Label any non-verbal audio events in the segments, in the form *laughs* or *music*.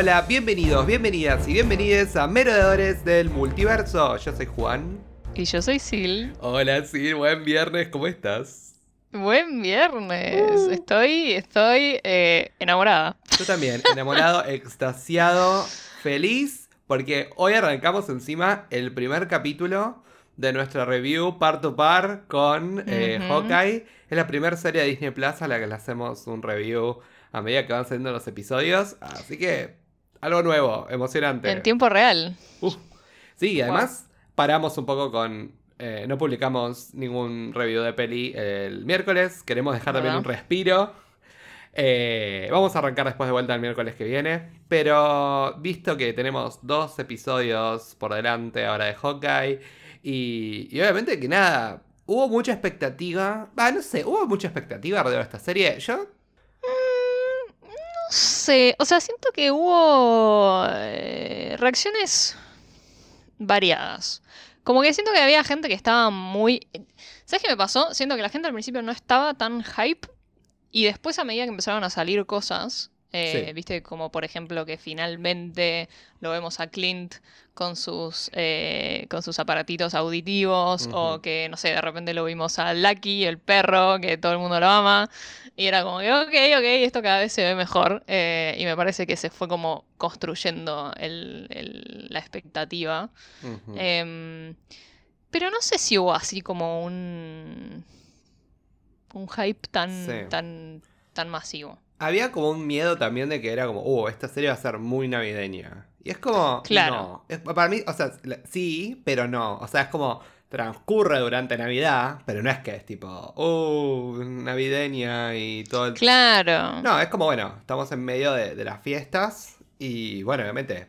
Hola, bienvenidos, bienvenidas y bienvenides a Merodeadores del Multiverso. Yo soy Juan. Y yo soy Sil. Hola Sil, buen viernes, ¿cómo estás? Buen viernes. Uh. Estoy, estoy eh, enamorada. Yo también, enamorado, *laughs* extasiado, feliz, porque hoy arrancamos encima el primer capítulo de nuestra review par to par con eh, Hawkeye. Es la primera serie de Disney Plus a la que le hacemos un review a medida que van saliendo los episodios. Así que algo nuevo, emocionante. En tiempo real. Sí, además paramos un poco con... Eh, no publicamos ningún review de peli el miércoles. Queremos dejar también un respiro. Eh, vamos a arrancar después de vuelta el miércoles que viene. Pero visto que tenemos dos episodios por delante ahora de Hawkeye. Y, y obviamente que nada, hubo mucha expectativa. Ah, no sé, hubo mucha expectativa alrededor de esta serie. Yo sé, o sea, siento que hubo eh, reacciones variadas. Como que siento que había gente que estaba muy... ¿Sabes qué me pasó? Siento que la gente al principio no estaba tan hype y después a medida que empezaron a salir cosas, eh, Viste, como por ejemplo que finalmente lo vemos a Clint con sus, eh, con sus aparatitos auditivos, o que, no sé, de repente lo vimos a Lucky, el perro, que todo el mundo lo ama, y era como que, ok, ok, esto cada vez se ve mejor, eh, y me parece que se fue como construyendo la expectativa. Em, pero no sé si hubo así como un, un hype tan, tan, tan masivo había como un miedo también de que era como, uh, esta serie va a ser muy navideña. Y es como, claro. no. para mí, o sea, sí, pero no. O sea, es como, transcurre durante Navidad, pero no es que es tipo, uh, navideña y todo el... Claro. No, es como, bueno, estamos en medio de, de las fiestas y, bueno, obviamente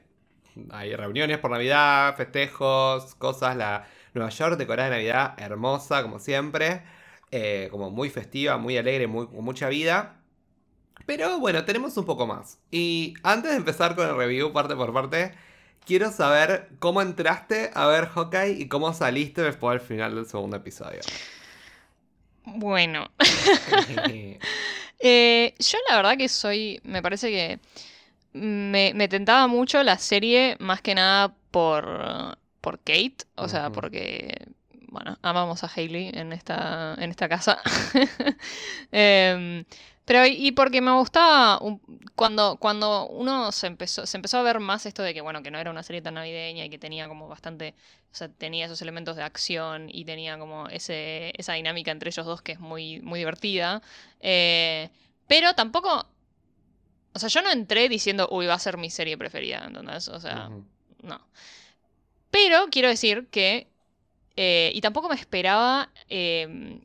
hay reuniones por Navidad, festejos, cosas. La Nueva York decorada de Navidad, hermosa, como siempre. Eh, como muy festiva, muy alegre, muy, con mucha vida. Pero bueno, tenemos un poco más. Y antes de empezar con el review parte por parte, quiero saber cómo entraste a ver Hawkeye y cómo saliste después del final del segundo episodio. Bueno. *laughs* Eh, yo la verdad que soy, me parece que me, tentaba mucho la serie más que nada por, por Kate, o sea, porque, bueno, amamos a Hailey en esta, en esta casa. *laughs* eh, pero y porque me gustaba cuando, cuando uno se empezó, se empezó a ver más esto de que bueno, que no era una serie tan navideña y que tenía como bastante, o sea, tenía esos elementos de acción y tenía como ese, esa dinámica entre ellos dos que es muy, muy divertida. Eh, pero tampoco. O sea, yo no entré diciendo, uy, va a ser mi serie preferida, ¿entendés? O sea, no. Pero quiero decir que. Eh, y tampoco me esperaba eh,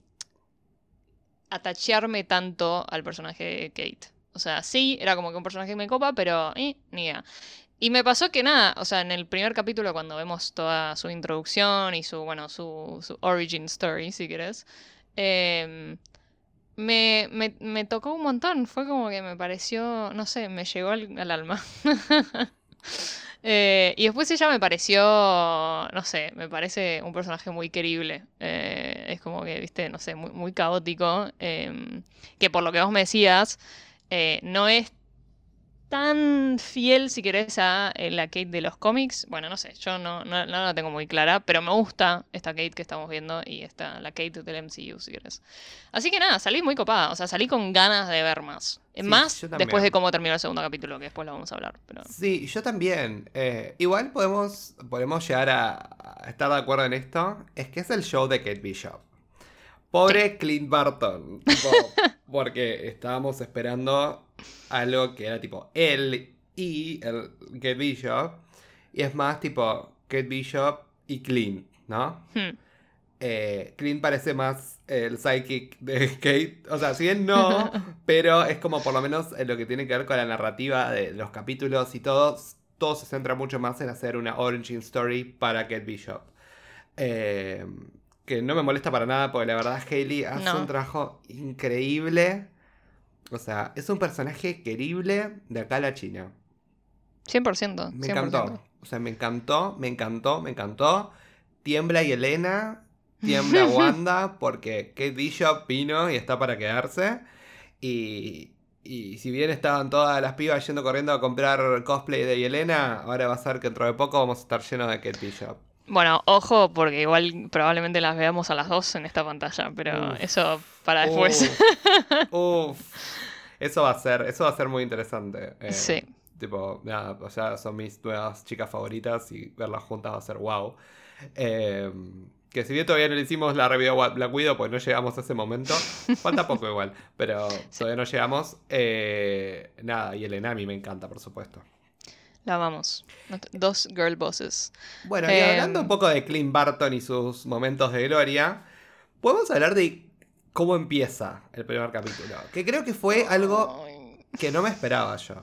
atachearme tanto al personaje de Kate. O sea, sí, era como que un personaje que me copa, pero eh, ni idea. Y me pasó que nada, o sea, en el primer capítulo cuando vemos toda su introducción y su, bueno, su, origin story, si querés, em, me, me, me, tocó un montón. Fue como que me pareció, no sé, me llegó al, al alma. *laughs* Eh, y después ella me pareció, no sé, me parece un personaje muy querible. Eh, es como que, viste, no sé, muy, muy caótico. Em, que por lo que vos me decías, eh, no es tan fiel, si querés, a eh, la Kate de los cómics. Bueno, no sé, yo no, no, la tengo muy clara, pero me gusta esta Kate que estamos viendo y esta, la Kate del MCU, si querés. Así que nada, salí muy copada, o sea, salí con ganas de ver más. más después de cómo terminó el segundo capítulo, que después lo vamos a hablar. Pero... Sí, yo también. Eh, igual podemos, podemos llegar a, estar de acuerdo en esto. Es que es el show de Kate Bishop. Pobre Clint Barton. *laughs* porque estábamos esperando algo que era tipo él y el Kate Bishop. Y es más tipo Kate Bishop y Clint, ¿no? Hmm. Eh, Clint parece más el psychic de Kate. O sea, si bien no, *laughs* pero es como por lo menos en lo que tiene que ver con la narrativa de los capítulos y todo, todo se centra mucho más en hacer una origin story para Kate Bishop. Eh, que no me molesta para nada porque la verdad Hailey hace un trabajo increíble o sea, es un personaje querible de acá a la China. 100%. Me encantó. O sea, me encantó, me encantó, me encantó. Tiembla y Elena, tiembla *laughs* Wanda, porque Kate Bishop vino y está para quedarse. Y, y si bien estaban todas las pibas yendo corriendo a comprar cosplay de Yelena, ahora va a ser que dentro de poco vamos a estar llenos de Kate Bishop. Bueno, ojo, porque igual probablemente las veamos a las dos en esta pantalla, pero Uf. eso para después. *laughs* Uf. Eso va a ser, eso va a ser muy interesante. Eh, Sí. Tipo, nada, o sea, son mis nuevas chicas favoritas y verlas juntas va a ser wow. Eh, que si bien todavía no le hicimos la review a Black Widow, pues no llegamos a ese momento. *laughs* Falta poco igual, pero todavía no llegamos. Eh, nada, y el Enami me encanta, por supuesto. La amamos. Dos girl bosses. Bueno, y Em. hablando un poco de Clint Barton y sus momentos de gloria, podemos hablar de cómo empieza el primer capítulo. Que creo que fue algo que no me esperaba yo.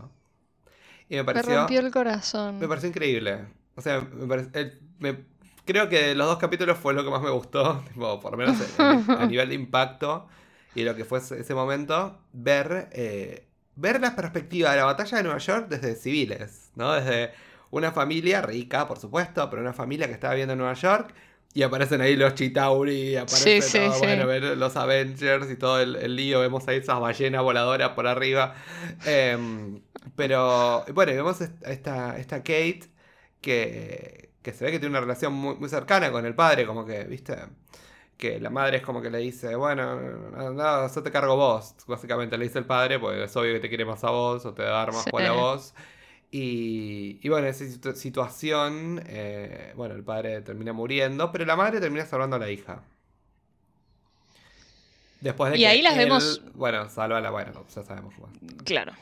Y me me pareció, rompió el corazón. me pareció increíble. O sea, me pare- el- me- creo que de los dos capítulos fue lo que más me gustó, *laughs* tipo, por lo menos en- a nivel de impacto y lo que fue ese, ese momento, ver, eh, ver la perspectiva de la batalla de Nueva York desde civiles, ¿no? Desde una familia rica, por supuesto, pero una familia que estaba viviendo en Nueva York. Y aparecen ahí los Chitauri, aparecen Sí, sí, todo, sí. bueno, ver los Avengers y todo el, el lío. Vemos ahí esas ballenas voladoras por arriba. Em, pero bueno, vemos est- esta, esta Kate que, que se ve que tiene una relación muy, muy cercana con el padre, como que, ¿viste? Que la madre es como que le dice, bueno, no, yo te cargo vos, básicamente le dice el padre, porque es obvio que te quiere más a vos o te da más Sí. por a vos. Y, y bueno, esa situ- situación, eh, bueno, el padre termina muriendo, pero la madre termina salvando a la hija. Después de Y que ahí las él, vemos- Bueno, salva a la, bueno, ya sabemos. bueno. Claro.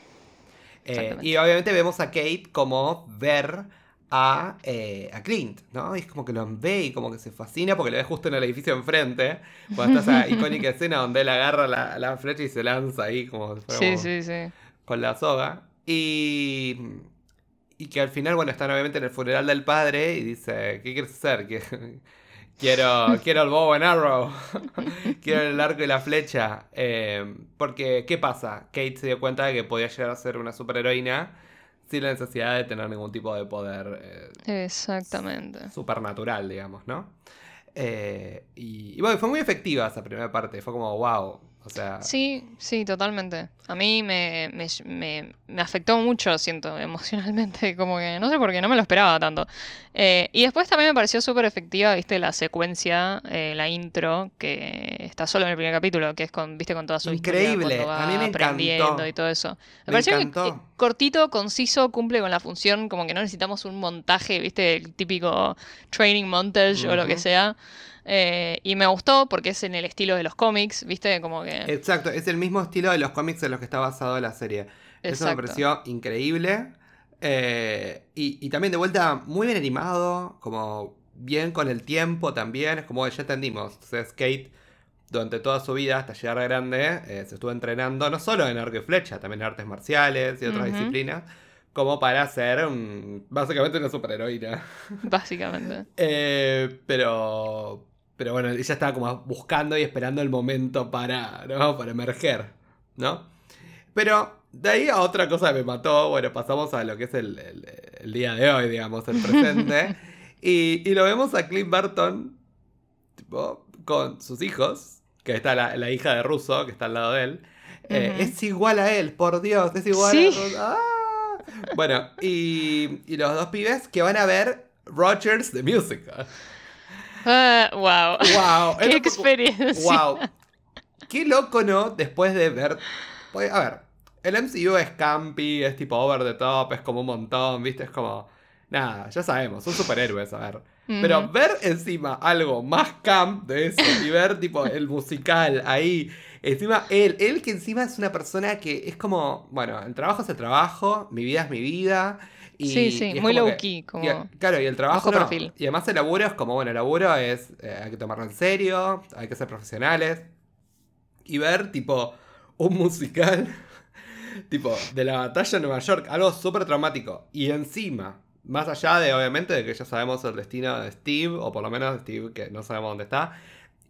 Eh, y obviamente vemos a Kate como ver a, eh, a Clint, ¿no? Y es como que lo ve y como que se fascina porque lo ve justo en el edificio enfrente. Cuando está esa *laughs* icónica escena donde él agarra la, la flecha y se lanza ahí como, si Sí, sí, sí. con la soga. Y, y que al final, bueno, están obviamente en el funeral del padre y dice, ¿qué quieres hacer? *laughs* Quiero, quiero el bow and arrow. *laughs* quiero el arco y la flecha. Eh, porque, ¿qué pasa? Kate se dio cuenta de que podía llegar a ser una superheroína sin la necesidad de tener ningún tipo de poder eh, Exactamente. supernatural, digamos, ¿no? Eh, y, y bueno, fue muy efectiva esa primera parte. Fue como, wow. O sea, Sí, sí, totalmente. A mí me, me, me- me afectó mucho, siento, *laughs* emocionalmente, como que no sé por qué, no me lo esperaba tanto. Eh, y después también me pareció súper efectiva, viste, la secuencia, eh, la intro, que está solo en el primer capítulo, que es con, viste, con toda su historia, Increíble, cuando a mí va me aprendiendo y todo eso. Me, pareció que, encantó. eh, cortito, conciso, cumple con la función, como que no necesitamos un montaje, viste, el típico training montage o lo que sea. Eh, y me gustó porque es en el estilo de los cómics, viste, como que... Exacto, es el mismo estilo de los cómics en los que está basado la serie. Eso me pareció increíble. Eh, y, y también de vuelta muy bien animado, como bien con el tiempo también. Es como ya entendimos. Entonces Kate durante toda su vida hasta llegar a grande eh, se estuvo entrenando no solo en arco y flecha, también en artes marciales y otras disciplinas. Como para ser un- básicamente una superheroína. Básicamente. *laughs* Eh, pero, pero bueno, ella estaba como buscando y esperando el momento para, ¿no? para emerger, ¿no? Pero de ahí a otra cosa que me mató, bueno, pasamos a lo que es el, el- el día de hoy, digamos, el presente. *laughs* y, y lo vemos a Clint Barton, tipo, con sus hijos, que está la, la hija de Russo, que está al lado de él. Eh. Es igual a él, por Dios, es igual Sí. a Russo. ¡Ah! Bueno, y, y los dos pibes que van a ver Rogers the Musical. Ah, wow. ¡Wow! *laughs* Qué experiencia. ¡Wow! Qué loco, ¿no? Después de ver. Pues, a ver, el MCU es campy, es tipo over the top, es como un montón, ¿viste? Es como. Nada, ya sabemos, son superhéroes, a ver. Pero ver encima algo más camp de eso y ver tipo el musical ahí, encima él, él que encima es una persona que es como, bueno, el trabajo es el trabajo, mi vida es mi vida. Y, Sí, sí, y muy low que- key, como y claro, y el trabajo bajo no. perfil. Y además el laburo es como, bueno, el laburo es, eh, hay que tomarlo en serio, hay que ser profesionales. Y ver tipo un musical, *laughs* tipo de la batalla de Nueva York, algo súper traumático. Y encima, más allá de obviamente de que ya sabemos el destino de Steve, o por lo menos de Steve que no sabemos dónde está,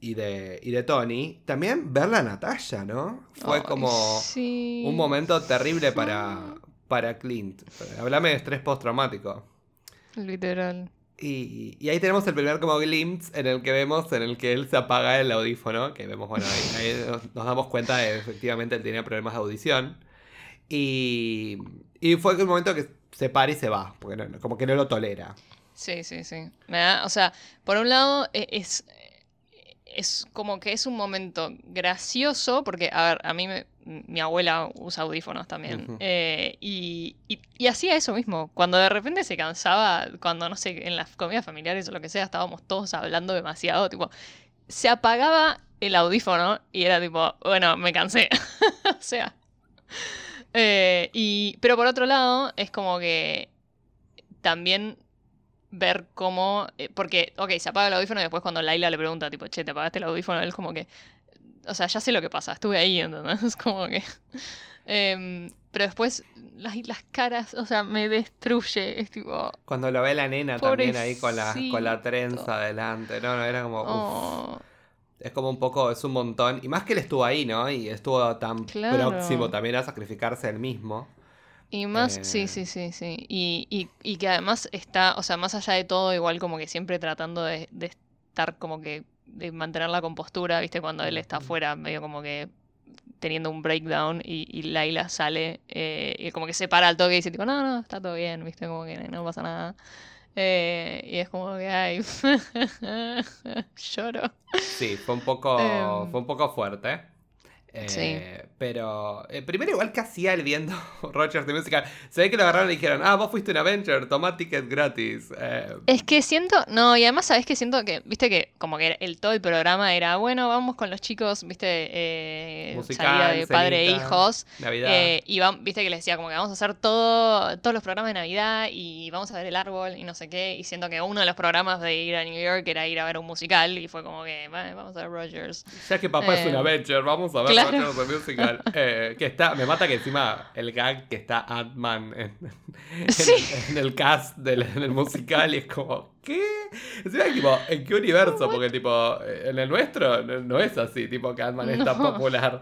y de, y de Tony, también ver la Natalia, ¿no? Fue como sí. un momento terrible para, para Clint. Hablame de estrés postraumático. Literal. Y, y ahí tenemos el primer como glimpse en el que vemos en el que él se apaga el audífono, que vemos, bueno, ahí, ahí nos, nos damos cuenta de que efectivamente él tenía problemas de audición. Y, y fue el momento que se para y se va, porque no- como que no lo tolera. Sí, sí, sí. Me da, o sea, por un lado e- es, es como que es un momento gracioso, porque, a ver, a mí me- mi abuela usa audífonos también, eh, y, y- y hacía eso mismo. Cuando de repente se cansaba, cuando, no sé, en las comidas familiares o lo que sea, estábamos todos hablando demasiado, tipo, se apagaba el audífono y era tipo, bueno, me cansé. *laughs* o sea. eh, y, pero por otro lado, es como que también ver cómo. eh, porque, ok, se apaga el audífono y después cuando Laila le pregunta, tipo, che, ¿te apagaste el audífono? Él como que. O sea, ya sé lo que pasa, estuve ahí, ¿entendés? *laughs* Es como que. em, pero después, las, las caras, o sea, me destruye. Es tipo. Cuando lo ve la nena también ahí con la, con la trenza adelante. No, no, era como. uf. Oh, Es como un poco, es un montón. Y más que él estuvo ahí, ¿no? Y estuvo tan Claro. próximo también a sacrificarse él mismo. Y más, Eh. sí, sí, sí, sí. Y, y, y que además está, o sea, más allá de todo, igual como que siempre tratando de, de estar como que, de mantener la compostura, ¿viste? Cuando él está afuera, medio como que teniendo un breakdown y, y Laila sale eh, y como que se para al toque y dice, tipo, no, no, está todo bien, ¿viste? Como que no pasa nada. Eh, y es como que, ay, *laughs* lloro. Sí, fue un poco, Em. fue un poco fuerte. Eh, Sí. Pero eh, primero igual que hacía él viendo *laughs* Rogers de Musical. Se ve que lo agarraron y dijeron, ah, vos fuiste un Avenger, toma ticket gratis. Eh, Es que siento, no, y además sabes que siento que, viste que como que el, todo el programa era, bueno, vamos con los chicos, viste, eh, Musical, salida de padre e hijos, Navidad. eh, y viste que les decía como que vamos a hacer todo, todos los programas de Navidad y vamos a ver el árbol y no sé qué, y siento que uno de los programas de ir a New York era ir a ver un musical y fue como que, "Bueno, vamos a ver Rogers. Ya que papá es un eh, Avenger, vamos a ver claro. Musical. Eh, que está, me mata que encima el gag que está Ant-Man en, en- Sí. en el cast del, musical y es como, ¿qué? Encima, tipo, ¿en qué universo? Porque, tipo, en el nuestro no, no es así, tipo, que Ant-Man es tan popular.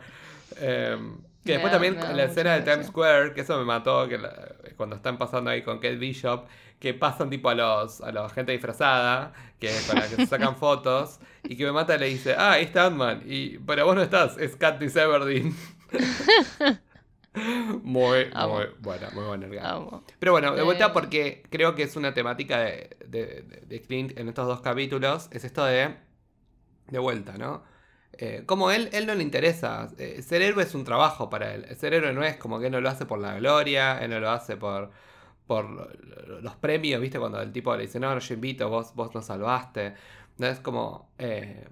Eh, que después da- también la escena de. Times Square, que eso me mató, que la- cuando están pasando ahí con Kate Bishop, que pasan tipo a los a la gente disfrazada, que con la que se sacan *laughs* fotos, y que me mata y le dice, ah, ahí está Ant-Man, y pero vos no estás, es Katniss Everdeen. *laughs* muy, Amo. muy buena, muy buena. Amo. Pero bueno, de vuelta Eh. porque creo que es una temática de, de- de- de Clint en estos dos capítulos, es esto de, de vuelta, ¿no? Eh, como él, él no le interesa, eh, ser héroe es un trabajo para él, ser héroe no es como que él no lo hace por la gloria, él no lo hace por, por lo- los premios, ¿viste? Cuando el tipo le dice, no, no, yo invito, vos, vos nos salvaste, no es como... eh,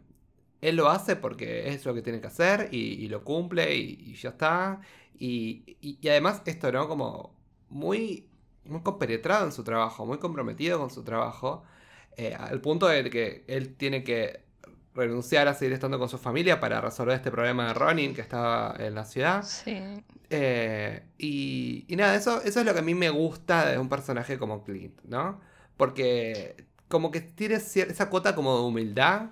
él lo hace porque es lo que tiene que hacer y, lo cumple y, ya está. Y, y- y además esto, ¿no? Como muy, muy compenetrado en su trabajo, muy comprometido con su trabajo, eh, al punto de que él tiene que renunciar a seguir estando con su familia para resolver este problema de Ronin que estaba en la ciudad. Sí. Eh, y, y nada, eso, eso es lo que a mí me gusta de un personaje como Clint, ¿no? Porque como que tiene esa cuota como de humildad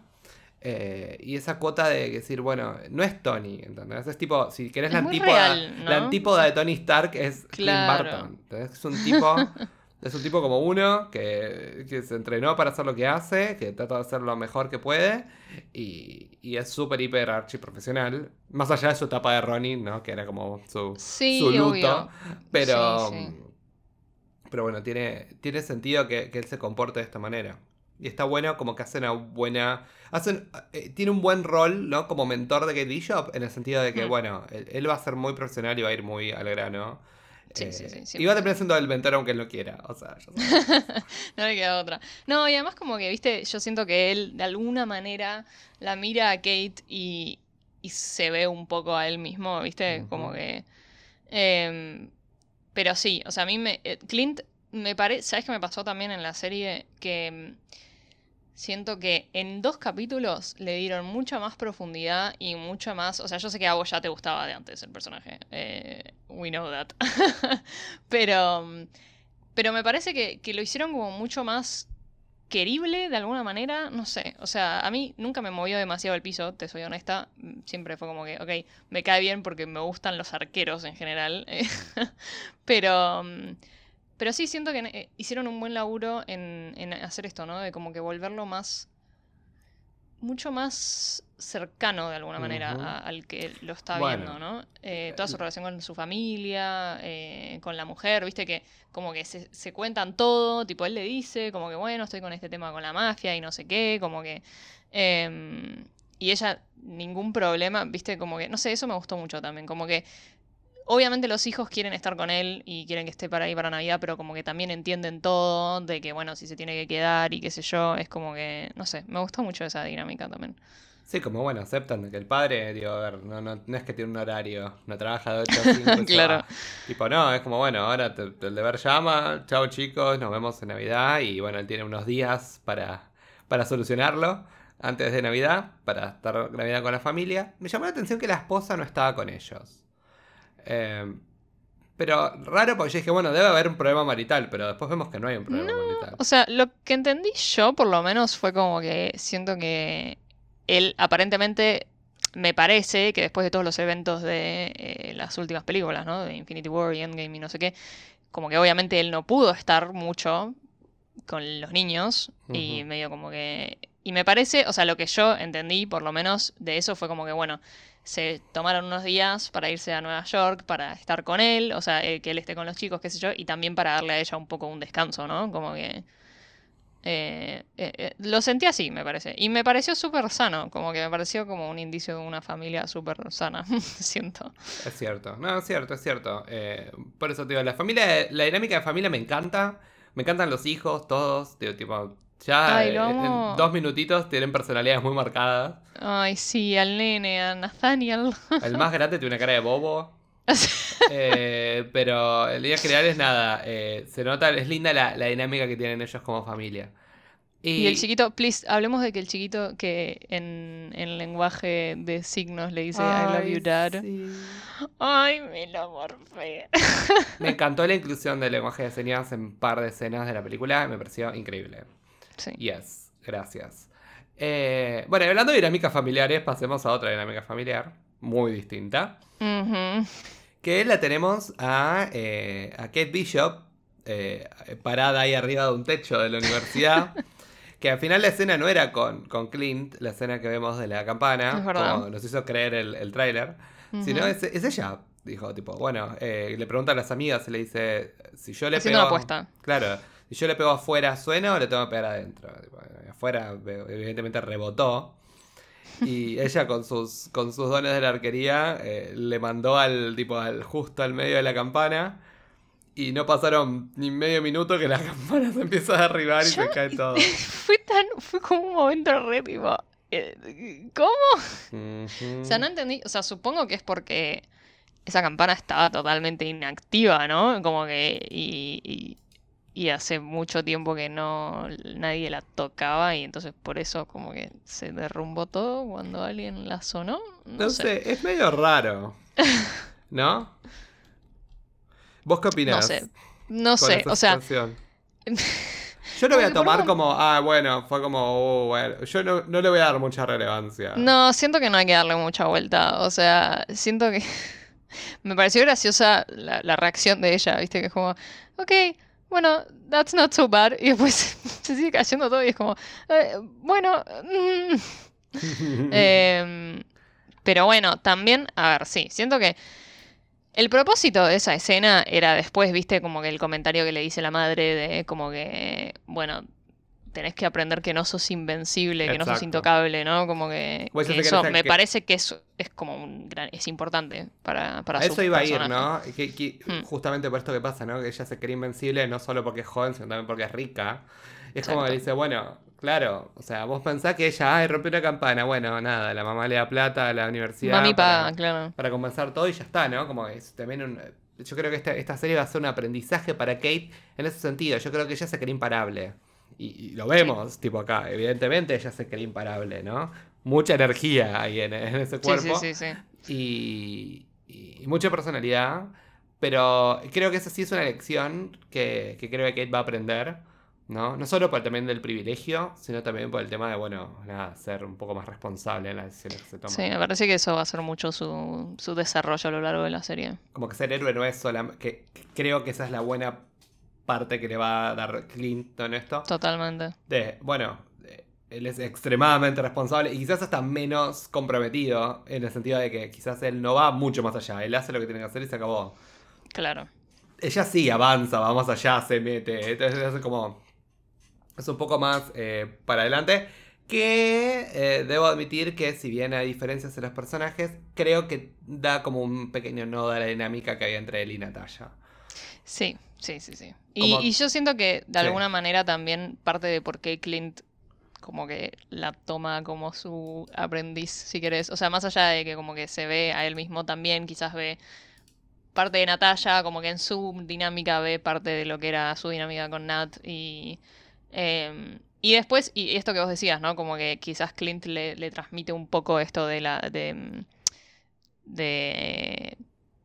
eh, y esa cuota de decir, bueno, no es Tony, ¿entendés? Es tipo, si querés la Es antípoda, real, ¿no? la antípoda de Tony Stark es Claro. Clint Barton. ¿entendés? Es un tipo... *laughs* Es un tipo como uno que, que se entrenó para hacer lo que hace, que trata de hacer lo mejor que puede y, y es súper, hiper, archi profesional. Más allá de su etapa de Ronin, ¿no? Que era como su, Sí, su luto. obvio. Pero, Sí, sí. pero bueno, tiene, tiene sentido que, que él se comporte de esta manera. Y está bueno como que hace una buena... Hacen, eh, tiene un buen rol, ¿no? Como mentor de Kate Bishop, en el sentido de que, Mm. bueno, él, él va a ser muy profesional y va a ir muy al grano. Sí, sí, sí, Eh, siempre. y va a terminar siendo el mentor aunque él no quiera. O sea, sabes. *laughs* No le queda otra. No, y además como que, viste, yo siento que él de alguna manera la mira a Kate y, y se ve un poco a él mismo, viste, como que... em, pero sí, o sea, a mí me... eh, Clint me parece... ¿Sabes qué me pasó también en la serie? Que em, siento que en dos capítulos le dieron mucha más profundidad y mucha más... O sea, yo sé que a vos ya te gustaba de antes el personaje. eh, we know that. *laughs* pero... pero me parece que, que lo hicieron como mucho más querible de alguna manera, no sé. O sea, a mí nunca me movió demasiado el piso, te soy honesta. Siempre fue como que, ok, me cae bien porque me gustan los arqueros en general. *laughs* pero, pero sí siento que eh, hicieron un buen laburo en, en hacer esto, ¿no? De como que volverlo más mucho más cercano de alguna manera a- al que lo está Bueno. viendo, ¿no? Eh, toda su relación con su familia, eh, con la mujer, viste que como que se, se cuentan todo, tipo él le dice, como que bueno, estoy con este tema con la mafia y no sé qué, como que... em, y ella, ningún problema, viste, como que, no sé, eso me gustó mucho también, como que obviamente los hijos quieren estar con él y quieren que esté para ahí para Navidad, pero como que también entienden todo, de que bueno, si se tiene que quedar y qué sé yo, es como que, no sé, me gustó mucho esa dinámica también. Sí, como bueno, aceptan que el padre, digo, a ver, no, no, no es que tiene un horario, no trabaja de 8 a 5. *laughs* y se Claro. Tipo, no, es como, bueno, ahora te- el deber llama, chao chicos, nos vemos en Navidad y bueno, él tiene unos días para, para solucionarlo antes de Navidad, para estar Navidad con la familia. Me llamó la atención que la esposa no estaba con ellos. Eh, pero raro porque yo dije, bueno, debe haber un problema marital, pero después vemos que no hay un problema marital. O sea, lo que entendí yo, por lo menos, fue como que siento que él aparentemente me parece que después de todos los eventos de eh, las últimas películas, ¿no? De Infinity War y Endgame y no sé qué, como que obviamente él no pudo estar mucho con los niños y medio como que... Y me parece, o sea, lo que yo entendí por lo menos de eso fue como que, bueno, se tomaron unos días para irse a Nueva York, para estar con él, o sea, eh, que él esté con los chicos, qué sé yo, y también para darle a ella un poco un descanso, ¿no? Como que... eh, eh, eh, lo sentí así, me parece. Y me pareció súper sano, como que me pareció como un indicio de una familia súper sana, *laughs* siento. Es cierto, no, es cierto, es cierto. Por eso, digo, la familia, la dinámica de familia me encanta. Me encantan los hijos, todos. Digo, tipo, ya Ay, eh, en, dos minutitos tienen personalidades muy marcadas. Ay, sí, al nene, a Nathaniel. El más grande tiene una cara de bobo. *laughs* Eh, pero en líneas generales, nada. eh, se nota, es linda la, la dinámica que tienen ellos como familia. Y el chiquito, please, hablemos de que el chiquito que en, en lenguaje de signos le dice I love you, dad. sí. Ay, me lo morfé. Me encantó la inclusión del lenguaje de señas en un par de escenas de la película. Me pareció increíble. Sí. Yes, gracias. Eh, bueno, hablando de dinámicas familiares, pasemos a otra dinámica familiar, muy distinta. Que la tenemos a, eh, a Kate Bishop, eh, parada ahí arriba de un techo de la universidad. *laughs* que al final la escena no era con, con Clint, la escena que vemos de la campana, como nos hizo creer el, el tráiler, sino es ella. Dijo, tipo, bueno, eh, le pregunta a las amigas y le dice, si yo le Haciendo pego... una apuesta. Claro, si yo le pego afuera, ¿suena o le tengo que pegar adentro? Afuera, evidentemente, rebotó. Y *laughs* ella con sus, con sus dones de la arquería eh, le mandó al tipo al justo al medio de la campana. Y no pasaron ni medio minuto que la *laughs* campana se empieza a derribar y Yo- se cae todo. *laughs* Fue tan, fue como un momento re tipo. eh, ¿Cómo? Ujú. O sea, no entendí. O sea, supongo que es porque esa campana estaba totalmente inactiva, ¿no? Como que. Y, y, y hace mucho tiempo que no nadie la tocaba y entonces por eso como que se derrumbó todo cuando alguien la sonó. No, No sé. sé, es medio raro. *laughs* ¿No? ¿Vos qué opinás? No sé. No sé. O sea? *laughs* Yo lo voy a tomar como, ah, bueno, fue como, uh, bueno. Yo no, no le voy a dar mucha relevancia. no, siento que no hay que darle mucha vuelta. O sea, siento que. *laughs* Me pareció graciosa la, la reacción de ella, ¿viste? Que es como, ok, bueno, that's not so bad. Y después *laughs* se sigue cayendo todo y es como, "Eh, bueno. mm". *laughs* Em, pero bueno, también, a ver, sí, siento que el propósito de esa escena era después, viste, como que el comentario que le dice la madre de como que, bueno, tenés que aprender que no sos invencible, que no sos intocable, ¿no? Como que, te eso me que- parece que es, es como un gran, es importante para, para A su eso iba a ir. ¿no? Que- que- Hmm. Justamente por esto que pasa, ¿no? Que ella se cree invencible no solo porque es joven, sino también porque es rica. Y es como que dice, bueno, claro, o sea, vos pensás que ella, ay, rompió una campana. Bueno, nada, la mamá le da plata a la universidad. Mami para- paga, claro. para compensar todo y ya está, ¿no? Como es también un... Yo creo que esta, esta serie va a ser un aprendizaje para Kate en ese sentido. Yo creo que ella se cree imparable. Y, y lo vemos, tipo acá. Evidentemente ella se cree imparable, ¿no? Mucha energía ahí en, en ese cuerpo. sí, sí, sí. Y, y mucha personalidad. Pero creo que esa sí es una lección que, que creo que Kate va a aprender. ¿no? No solo por el también del privilegio, sino también por el tema de, bueno, nada, ser un poco más responsable en las decisiones que se toman. Sí, me parece que eso va a ser mucho su, su desarrollo a lo largo de la serie. Como que ser héroe no es solamente. Que, que creo que esa es la buena parte que le va a dar Clint en esto. Totalmente. De, bueno, eh, él es extremadamente responsable y quizás hasta menos comprometido en el sentido de que quizás él no va mucho más allá, él hace lo que tiene que hacer y se acabó. Claro. Ella sí avanza, va más allá, se mete, entonces es como... Es un poco más eh, para adelante. Que eh, debo admitir que si bien hay diferencias en los personajes, creo que da como un pequeño nodo a la dinámica que hay entre él y Natalia. Sí, sí, sí, sí. Y, y yo siento que de Sí. alguna manera también parte de por qué Clint como que la toma como su aprendiz, si querés. O sea, más allá de que como que se ve a él mismo también, quizás ve parte de Natalia, como que en su dinámica ve parte de lo que era su dinámica con Nat y... em, y después, y esto que vos decías, ¿no? Como que quizás Clint le, le transmite un poco esto de la... de, de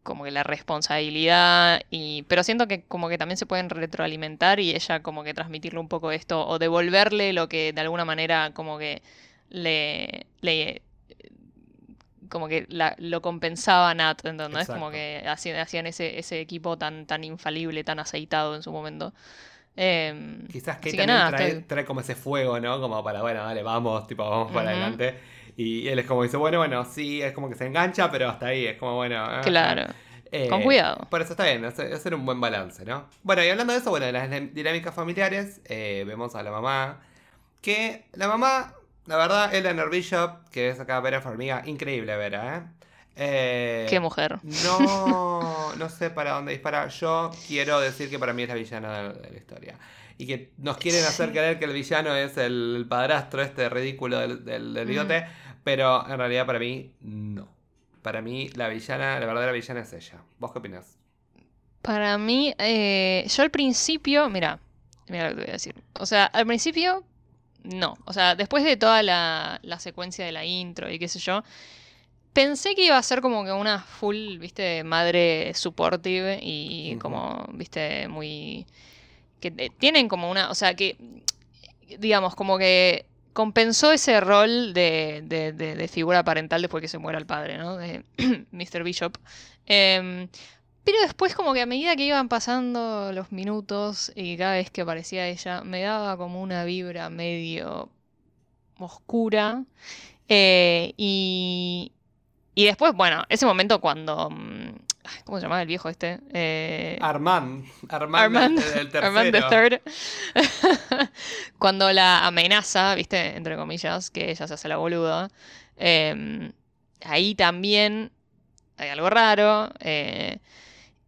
como que la responsabilidad y pero siento que como que también se pueden retroalimentar y ella como que transmitirle un poco esto o devolverle lo que de alguna manera como que le le como que la- lo compensaba Nat, ¿entendés? Como Exacto. que hacían, hacían ese, ese equipo tan, tan infalible, tan aceitado en su momento. Em, Quizás que también nada, trae, estoy- trae como ese fuego, ¿no? Como para, bueno, dale, vamos, tipo, vamos para Ujú. adelante. Y él es como dice, bueno, bueno, sí, es como que se engancha, pero hasta ahí, es como, bueno. ah, Claro. eh, Con cuidado. Por eso está bien, hacer, hacer un buen balance, ¿no? Bueno, y hablando de eso, bueno, de las din- dinámicas familiares, eh, vemos a la mamá, que la mamá, la verdad, Eleanor Bishop, que es acá Vera Farmiga, increíble Vera, ¿eh? Eh, Qué mujer. no, *laughs* no sé para dónde disparar. Yo quiero decir que para mí es la villana de la historia. Y que nos quieren hacer creer que el villano es el padrastro este ridículo del, del, del bigote. Pero en realidad para mí, no. Para mí la villana, la verdadera villana es ella. ¿Vos qué opinás? Para mí, eh, yo al principio, mira, mira lo que te voy a decir. O sea, al principio, no. O sea, después de toda la, la secuencia de la intro y qué sé yo, pensé que iba a ser como que una full, viste, madre supportive y como, viste, muy... que eh, tienen como una, o sea, que, digamos, como que compensó ese rol de, de- figura parental después que se muera el padre, ¿no? De *clears throat* Mr. Bishop. Em, pero después como que a medida que iban pasando los minutos y cada vez que aparecía ella, me daba como una vibra medio oscura. Eh, y, y después, bueno, ese momento cuando... ¿Cómo se llamaba el viejo este? Eh, Armand. Armand, el, tercero. Armand the Third. *laughs* Cuando la amenaza, viste, entre comillas, que ella se hace la boluda. eh, ahí también hay algo raro. eh,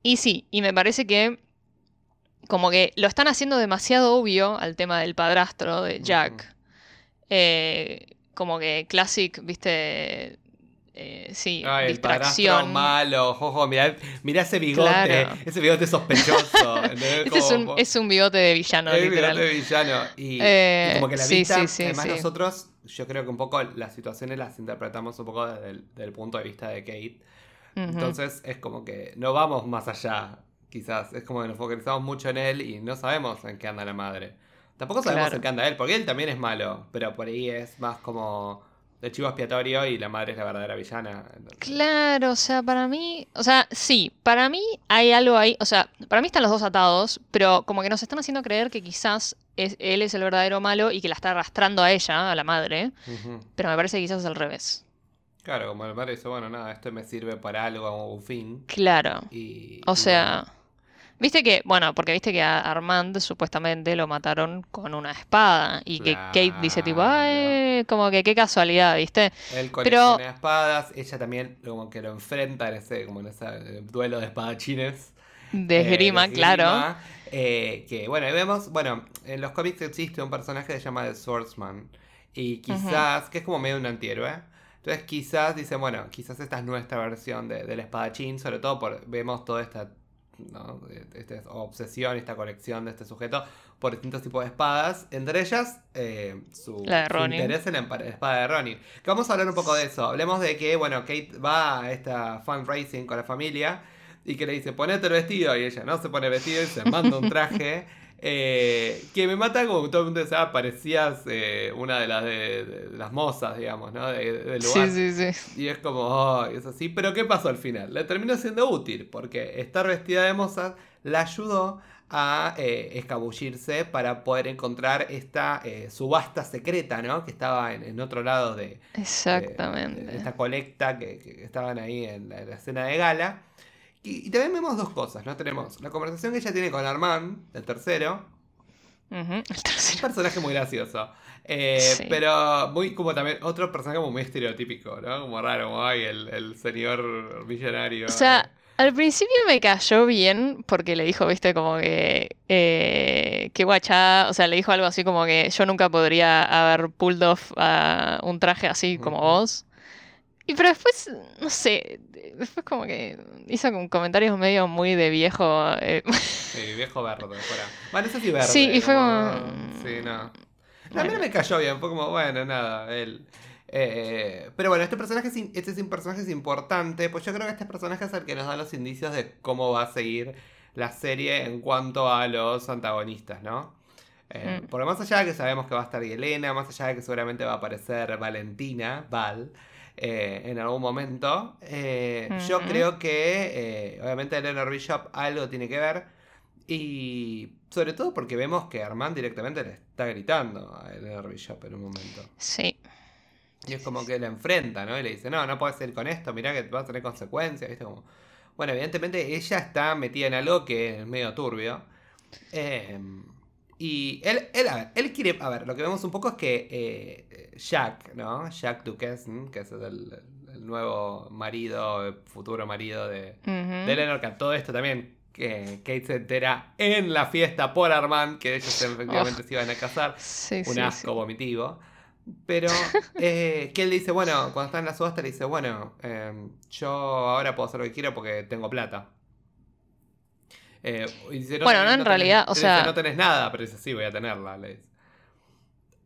y sí, y me parece que como que lo están haciendo demasiado obvio al tema del padrastro de Jack. Eh, como que classic, viste, eh, sí, Ay, el distracción. malo, jojo, mirá, mirá ese bigote, Claro. ese bigote sospechoso. *laughs* Este es un, Como- es un bigote de villano, el literal. bigote de villano. Y, Eh, y como que la sí, vista, sí, sí, además nosotros, yo creo que un poco las situaciones las interpretamos un poco desde el, desde el punto de vista de Kate. Ujú. Entonces es como que no vamos más allá, quizás. Es como que nos focalizamos mucho en él y no sabemos en qué anda la madre. Tampoco sabemos Claro. en qué anda él, porque él también es malo, pero por ahí es más como de chivo expiatorio y la madre es la verdadera villana. entonces- Claro, o sea, para mí, o sea, sí, para mí hay algo ahí, o sea, para mí están los dos atados, pero como que nos están haciendo creer que quizás es- él es el verdadero malo y que la está arrastrando a ella, a la madre, pero me parece que quizás es al revés. Claro, como el madre dice, bueno, nada, esto me sirve para algo, como un fin. Claro, Y, o y sea, viste que, bueno, porque viste que a Armand supuestamente lo mataron con una espada y que Kate dice tipo, Claro. ay, como que qué casualidad, viste. él pero- colecciona espadas, ella también como que lo enfrenta en ese, como en ese eh, duelo de espadachines. De eh, esgrima, claro. esgrima, eh, que bueno, vemos, bueno, en los cómics existe un personaje que se llama The Swordsman. Y quizás, que es como medio un antihéroe. Entonces quizás dicen, bueno, quizás esta es nuestra versión de- del espadachín, sobre todo por vemos toda esta, ¿no? esta obsesión, esta colección de este sujeto por distintos tipos de espadas, entre ellas eh, su, La de su Ronin. interés en la espada de Ronin. Que vamos a hablar un poco de eso. Hablemos de que, bueno, Kate va a esta fundraising con la familia y que le dice, ponete el vestido, y ella no se pone el vestido y se manda un traje. *laughs* eh, que me mata como todo el mundo decía, parecías eh, una de las de, de las mozas, digamos, ¿no? De- del lugar. Sí, sí, sí. Y es como, oh, es así. Pero ¿qué pasó al final? Le terminó siendo útil, porque estar vestida de moza la ayudó a eh, escabullirse para poder encontrar esta eh, subasta secreta, ¿no? Que estaba en, en otro lado de, Exactamente. de esta colecta que, que estaban ahí en la, en la escena de gala. Y, y también vemos dos cosas, ¿no? Tenemos la conversación que ella tiene con Armand, el tercero, El un tercero. personaje muy gracioso. Eh, Sí. Pero muy como también otro personaje como muy estereotípico, ¿no? Como raro, como ay, el, el señor millonario. O sea, al principio me cayó bien porque le dijo, viste, como que. Eh, qué guachada. O sea, le dijo algo así como que yo nunca podría haber pulled off a un traje así como vos. Y pero después, no sé. Después como que hizo con comentarios medio muy de viejo. eh, Sí, viejo verde, fuera. *laughs* Bueno, eso sí verde. Sí, y fue como- Sí, no. No, A mí no bueno. me cayó bien, fue como, bueno, nada, él. Eh, pero bueno, este personaje, es, este es un personaje es importante, pues yo creo que este personaje es el que nos da los indicios de cómo va a seguir la serie en cuanto a los antagonistas, ¿no? Eh, Mm. Porque más allá de que sabemos que va a estar Yelena, más allá de que seguramente va a aparecer Valentina, Val, eh, en algún momento, eh, yo creo que eh, obviamente Eleanor Bishop algo tiene que ver. Y sobre todo porque vemos que Armand directamente le está gritando a Eleanor Bishop en un momento. sí. Y es como que la enfrenta, ¿no? Y le dice, no, no puedes ir con esto, mirá que va a tener consecuencias, ¿viste? Como... Bueno, evidentemente ella está metida en algo que es medio turbio. Y él, él, a ver, él quiere, a ver, lo que vemos un poco es que eh, Jack, ¿no? Jack Duquesne, que es el, el nuevo marido, el futuro marido de, Eleanor, que a todo esto también que Kate se entera en la fiesta por Armand, que ellos efectivamente se iban a casar *laughs* Sí, un sí, asco sí. vomitivo. Pero eh, que él dice, bueno, cuando está en la subasta le dice, bueno, eh, yo ahora puedo hacer lo que quiero porque tengo plata. Eh, y dice, Bueno, no, en realidad, o dice, sea- no tenés nada, pero dice, sí, voy a tenerla. Le dice.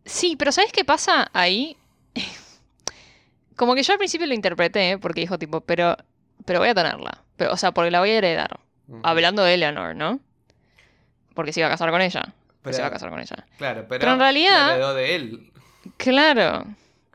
Sí, pero ¿sabes qué pasa ahí? *laughs* Como que yo al principio lo interpreté, ¿eh? porque dijo tipo, pero, pero voy a tenerla. Pero, o sea, porque la voy a heredar. Hablando de Eleanor, ¿no? Porque se iba a casar con ella. Pero- se va a casar con ella. Claro, pero, Pero en realidad- la heredó de él. Claro.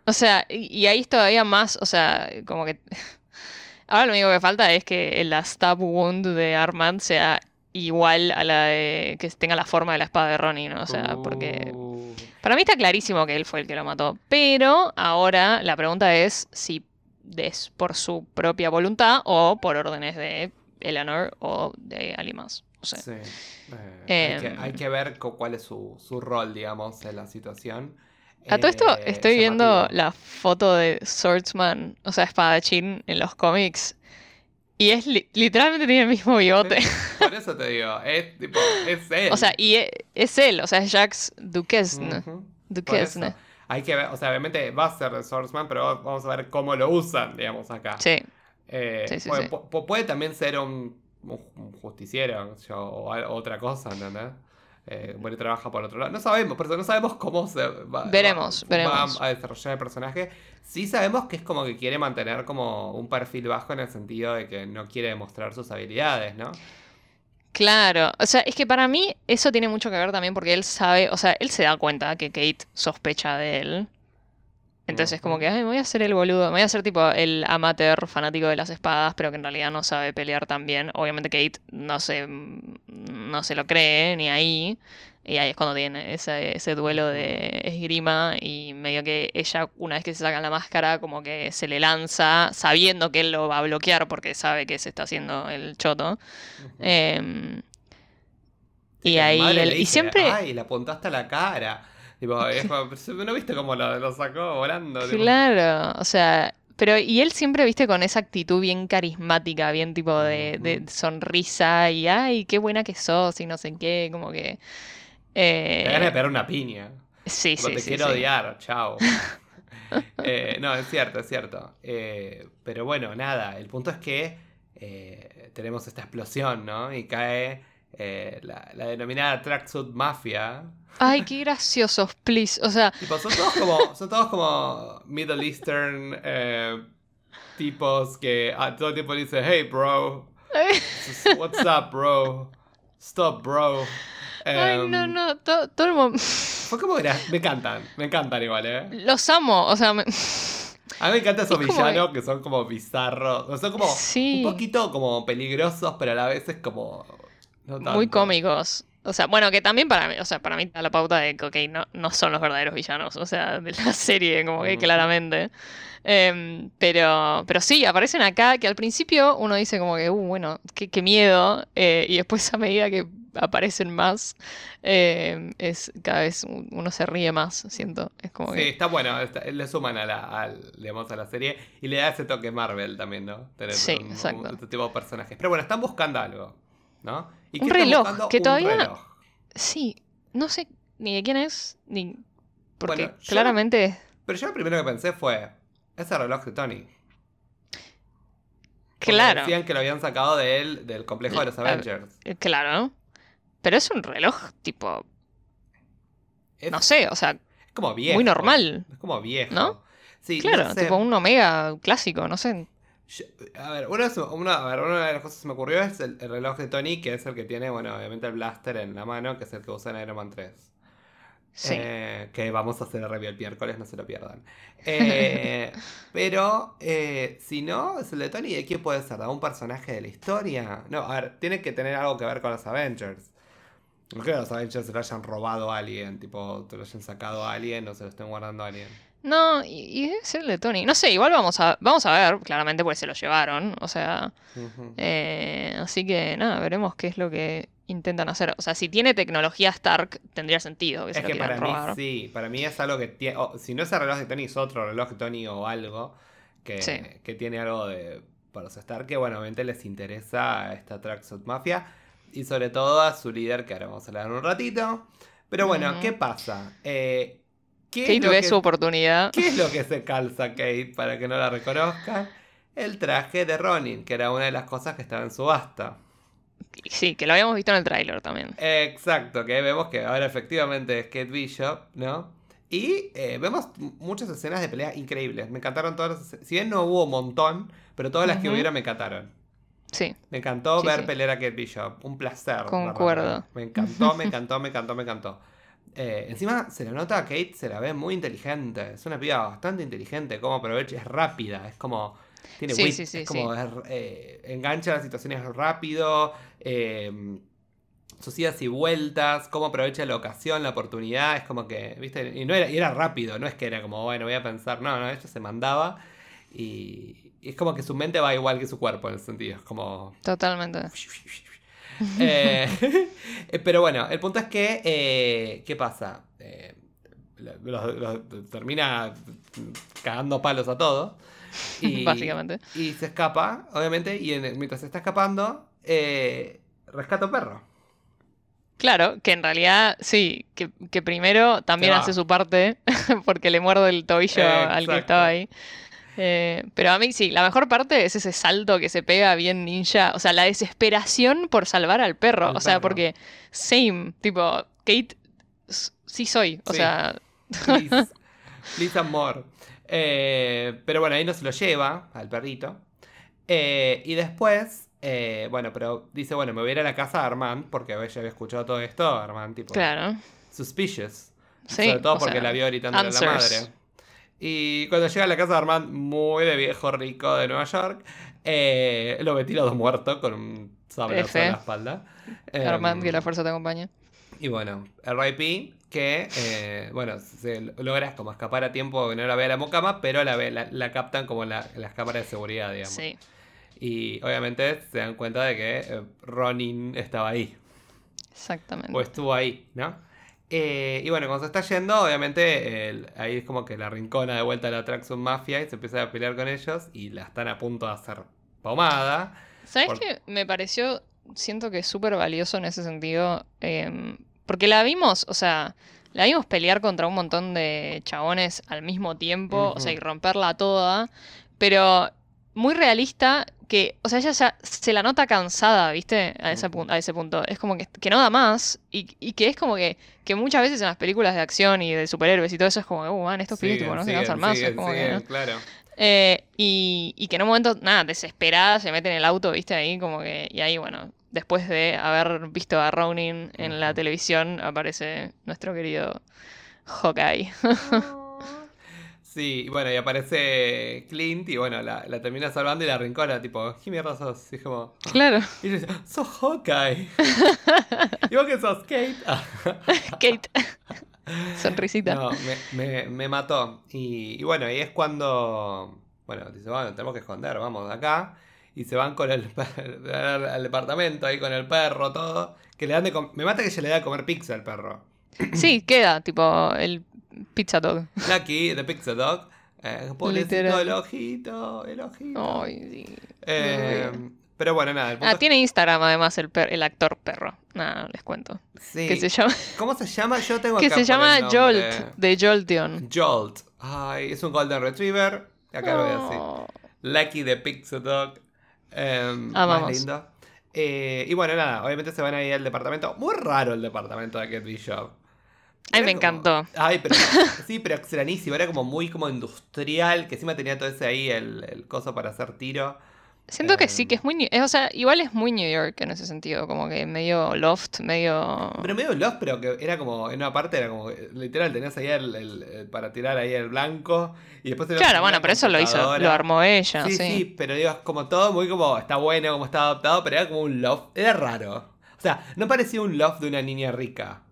O sea, y, y ahí es todavía más, o sea, como que... *laughs* Ahora lo único que falta es que la stab wound de Armand sea igual a la de... que tenga la forma de la espada de Ronnie, ¿no? O sea, porque... Uh, Para mí está clarísimo que él fue el que lo mató. Pero ahora la pregunta es si es por su propia voluntad o por órdenes de Eleanor o de alguien más. Sí. Eh, hay, que, Em. hay que ver cu- cuál es su, su rol, digamos, en la situación. A todo esto Eh, estoy viendo la foto de Swordsman, o sea, espadachín en los cómics. Y es li- literalmente tiene el mismo bigote. Por eso te digo, es tipo, es él. O sea, y e- es él, o sea, es Jax Duquesne. Duquesne. Hay que ver, o sea, obviamente va a ser de Swordsman, pero vamos a ver cómo lo usan, digamos, acá. Sí. Eh, Sí, sí, puede, sí. también ser un, un- justiciero yo, o otra cosa, ¿entendés? Eh, bueno, trabaja por otro lado. No sabemos, pero no sabemos cómo se va, Veremos, va- veremos. va a desarrollar el personaje. Sí sabemos que es como que quiere mantener como un perfil bajo en el sentido de que no quiere demostrar sus habilidades, ¿no? Claro, o sea, es que para mí eso tiene mucho que ver también porque él sabe, o sea, él se da cuenta que Kate sospecha de él. Entonces, como que, ay, me voy a hacer el boludo, me voy a hacer tipo el amateur fanático de las espadas, pero que en realidad no sabe pelear tan bien. Obviamente Kate no se, no se lo cree ni ahí. Y ahí es cuando tiene ese, ese duelo de esgrima y medio que ella, una vez que se saca la máscara, como que se le lanza sabiendo que él lo va a bloquear porque sabe que se está haciendo el choto. Em, y ahí él- y siempre Ay, le apuntaste a la cara. Tipo, *laughs* es ¿no viste cómo lo, lo sacó volando? Tipo, claro, o sea, pero y él siempre viste con esa actitud bien carismática, bien tipo de, de sonrisa y ay, qué buena que sos y no sé qué, como que Te ganas de eh, pegar una piña. sí, Tipo, sí, te sí, quiero sí. odiar, chao. *laughs* *laughs* Eh, no, es cierto, es cierto. Eh, pero bueno, nada, el punto es que eh, tenemos esta explosión, ¿no? Y cae eh, la, la denominada Tracksuit Mafia. Ay, qué graciosos, please. O sea, Tipo, son todos como, son todos como Middle Eastern eh, tipos que a todo el tiempo dicen, hey bro, *laughs* what's up bro, stop bro. ay, Em, no, no, to- todo el mom- Fue como me encantan, me encantan igual, ¿eh? los amo, o sea, me- A mí me encantan esos Es como villanos que son como bizarros. O son como Sí. un poquito como peligrosos, pero a la vez es como No muy cómicos. O sea, bueno, que también para mí, o sea, para mí a la pauta de que, ok, no, no son los verdaderos villanos, o sea, de la *laughs* serie, como que claramente. Em, pero, pero sí, aparecen acá que al principio uno dice como que, uh, bueno, qué, qué miedo, eh, y después a medida que aparecen más, em, es cada vez un- uno se ríe más, siento. Es como Sí, que... está bueno, está- le suman a la, al- digamos, a la serie y le da ese toque Marvel también, ¿no? Tener Sí, un- un- exacto. este tipo de personajes. Pero bueno, están buscando algo, ¿no? ¿Y Un reloj, que todavía- reloj. Sí, no sé ni de quién es, ni... Porque Bueno, yo- claramente... Pero yo lo primero que pensé fue, ese reloj de Tony. Porque Claro. Decían que lo habían sacado de él, del complejo de los Avengers. Eh, Claro. Pero es un reloj tipo, Es, no sé, o sea, es como viejo. muy normal. Es como viejo. ¿No? Sí, claro, no sé. tipo un Omega clásico, no sé. Yo- a ver, una, una- a ver, una de las cosas que se me ocurrió es el, el reloj de Tony, que es el que tiene, bueno, obviamente el blaster en la mano, que es el que usa en Iron Man 3. Sí. Eh, que vamos a hacer el review el miércoles, no se lo pierdan. *laughs* Eh, pero, eh, si no, es el de Tony, ¿de quién puede ser? ¿De algún personaje de la historia? No, a ver, tiene que tener algo que ver con los Avengers. No creo que los Avengers se lo hayan robado a alguien, tipo, te lo hayan sacado a alguien o se lo estén guardando a alguien. No, y, y debe ser el de Tony. No sé, igual vamos a, vamos a ver, claramente porque se lo llevaron. O sea, eh, así que nada, veremos qué es lo que intentan hacer. O sea, si tiene tecnología Stark, tendría sentido que se Es lo que para mí sí, para mí es algo que tiene. si no es el reloj de Tony, es otro reloj de Tony o algo que, Sí. que tiene algo de. Para los Stark, que bueno, obviamente les interesa a esta Tracksuit Mafia y sobre todo a su líder, que ahora vamos a hablar en un ratito. Pero bueno. ¿qué pasa? Eh, ¿qué, Kate ve que, su oportunidad. ¿Qué es lo que se calza Kate para que no la reconozcan? El traje de Ronin, que era una de las cosas que estaba en subasta. Sí, que lo habíamos visto en el tráiler también. Exacto, que vemos que ahora efectivamente es Kate Bishop, ¿no? Y eh, vemos muchas escenas de pelea increíbles. Me encantaron todas las escenas. Si bien no hubo un montón, pero todas las que Ujú. hubieron me encantaron. Sí, Me encantó Sí, ver sí. pelear a Kate Bishop. Un placer. Concuerdo. Me encantó, me encantó, me encantó, me encantó. Eh, encima se la nota a Kate, se la ve muy inteligente. Es una piba bastante inteligente. Como aprovecha, es rápida. Es como. Tiene Sí, wit, sí, sí, es como eh, engancha las situaciones rápido. Eh, sus idas y vueltas, cómo aprovecha la ocasión, la oportunidad, es como que, ¿viste? Y no era, y era rápido, no es que era como, bueno, voy a pensar, no, no, ella se mandaba y, y es como que su mente va igual que su cuerpo en el sentido, es como... totalmente. *laughs* Eh, pero bueno, el punto es que, eh, ¿qué pasa? Eh, termina cagando palos a todos. *laughs* Y, Básicamente. Y se escapa, obviamente, y en- mientras se está escapando, rescata un perro. Claro, que en realidad sí, que, que primero también hace su parte *laughs* porque le muerde el tobillo al que estaba ahí. Eh, pero a mí sí, la mejor parte es ese salto que se pega bien ninja. O sea, la desesperación por salvar al perro. Al o sea, perro. porque same, tipo, Kate sí soy. O Sí. sea, Please, *laughs* please amor. Eh, pero bueno, ahí no se lo lleva al perrito. Eh, y después, eh, bueno, pero dice, bueno, me voy a ir a la casa de Armand, porque ella había escuchado todo esto. Armand, tipo, claro. suspicious. Sí, Sobre todo porque sea, la vio gritando a la madre. Y cuando llega a la casa de Armand, muy de viejo rico de Nueva York, eh, lo ve tirado muerto con un sablazo en la espalda. *laughs* Armand, Em, que la fuerza te acompañe. y bueno, R.I.P. que, eh, bueno, se logra como escapar a tiempo que no la vea la mocama, pero la, ve, la, la captan como en la- las cámaras de seguridad, digamos. Sí, Y obviamente se dan cuenta de que eh, Ronin estaba ahí, exactamente. o estuvo ahí, ¿no? Eh, y bueno, cuando se está yendo, obviamente el- ahí es como que la rincona de vuelta a la Traxxum Mafia y se empieza a pelear con ellos y la están a punto de hacer pomada. ¿Sabes por- qué? Me pareció, siento que es súper valioso en ese sentido, em, porque la vimos, o sea, la vimos pelear contra un montón de chabones al mismo tiempo, o sea, y romperla toda, pero muy realista que, o sea, ella ya se la nota cansada, ¿viste? A ese, a ese punto. Es como que, que no da más y, y que es como que, que muchas veces en las películas de acción y de superhéroes y todo eso es como, uh, man, estos pibes tipo, Siguen, no se cansan más. es siguen, como que, ¿no? claro. Eh, y, y que en un momento, nada, desesperada, se mete en el auto, viste, ahí como que, y ahí, bueno, después de haber visto a Ronin en la televisión, aparece nuestro querido Hawkeye. *laughs* Sí, y bueno, y aparece Clint y bueno, la, la termina salvando y la rincona, tipo, ¿qué mierda sos? Y es como, Claro. y ella dice, sos Hawkeye. *laughs* ¿Y vos que sos Kate? Ah. *laughs* Kate. *laughs* Sonrisita. No, me, me, me mató. Y, y bueno, ahí es cuando, bueno, dice, bueno, tenemos que esconder, vamos de acá. Y se van con el per- al, al departamento ahí con el perro, todo. Que le dan de Me mata que ella le da de comer pizza al perro. Sí, queda, tipo, el pizza dog. Lucky, the pizza dog. Eh, pobrecito, Literal. el ojito, el ojito. Ay, sí. Eh, pero bueno, nada. El punto Ah, es- tiene Instagram además el, per- el actor perro. Nada, les cuento. sí. Que se llama, ¿Cómo se llama? Yo tengo que se llama. Jolt, de Jolteon. Jolt. Ay, es un Golden Retriever. Acá lo voy a decir. Oh. Lucky the Pixel Dog. em, más lindo. Eh, y bueno, nada, obviamente se van ahí al departamento. Muy raro el departamento de Kate Bishop. Ay, me como- encantó. Ay, pero *laughs* sí, pero extrañísimo. Era como muy como industrial. Que encima tenía todo ese ahí, el, el coso para hacer tiro. Siento que sí, Em. que es muy... Es, o sea, igual es muy New York en ese sentido, como que medio loft, medio... Pero medio lost, pero que era como, en una parte era como, literal, tenías ahí el, el- el- para tirar ahí el blanco. Y después Claro, bueno, pero eso lo hizo, lo armó ella, Sí, sí. sí, pero digo, es como todo muy como, está bueno, como está adaptado, pero era como un loft, era raro. O sea, no parecía un loft de una niña rica.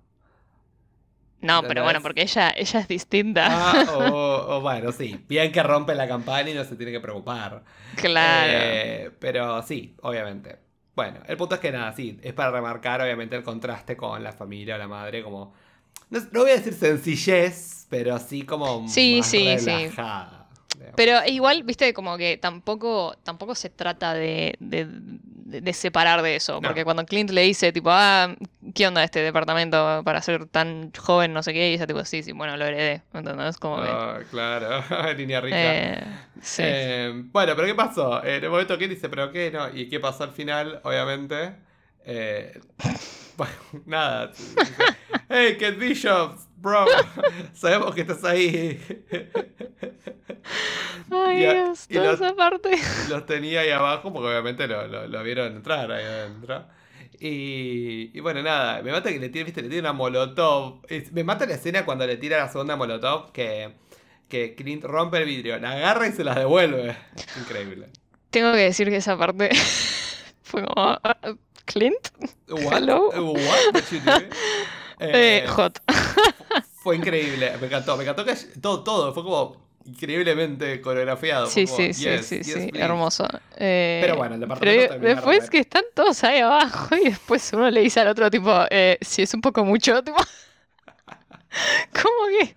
No, pero bueno, porque ella, ella es distinta. Ah, o, *laughs* o bueno, sí, bien que rompe la campana y no se tiene que preocupar. claro. Eh, pero sí, obviamente. Bueno, el punto es que nada, sí, es para remarcar obviamente el contraste con la familia o la madre, como, no, no voy a decir sencillez, pero sí como Sí, más sí, sí. relajada. digamos. Pero igual, viste, como que tampoco, tampoco se trata de, de, separar de eso. No. Porque cuando Clint le dice, tipo, ah, ¿qué onda este departamento para ser tan joven, no sé qué? Y ella, tipo, sí, sí, bueno, lo heredé. ¿Entendés? Como que. Ah, claro, *laughs* niña rica. eh, sí. Eh, bueno, pero ¿qué pasó? En el momento que dice, ¿pero qué? No, ¿y qué pasó al final? Obviamente. Eh, *laughs* bueno, nada. dice, hey, Kate Bishop, bro. *laughs* Sabemos que estás ahí. Ay, y a- Dios, y toda esa parte. Los tenía ahí abajo porque obviamente lo, lo- lo vieron entrar ahí adentro. Y, y bueno, nada, me mata que le tira, viste, le tira una molotov. Es- me mata la escena cuando le tira la segunda molotov que, que Clint rompe el vidrio, la agarra y se la devuelve. Increíble. Tengo que decir que esa parte *laughs* fue como. ah, Clint, What? Hello. What? *laughs* eh, Eh, hot. fue increíble, me encantó, me encantó que todo, todo, fue como increíblemente coreografiado. Sí, como, sí, sí, yes, sí, yes, sí, please. hermoso. Eh, Pero bueno, el departamento pero después re- que están todos ahí abajo y después uno le dice al otro, tipo, eh, si es un poco mucho, tipo. *laughs* ¿Cómo que?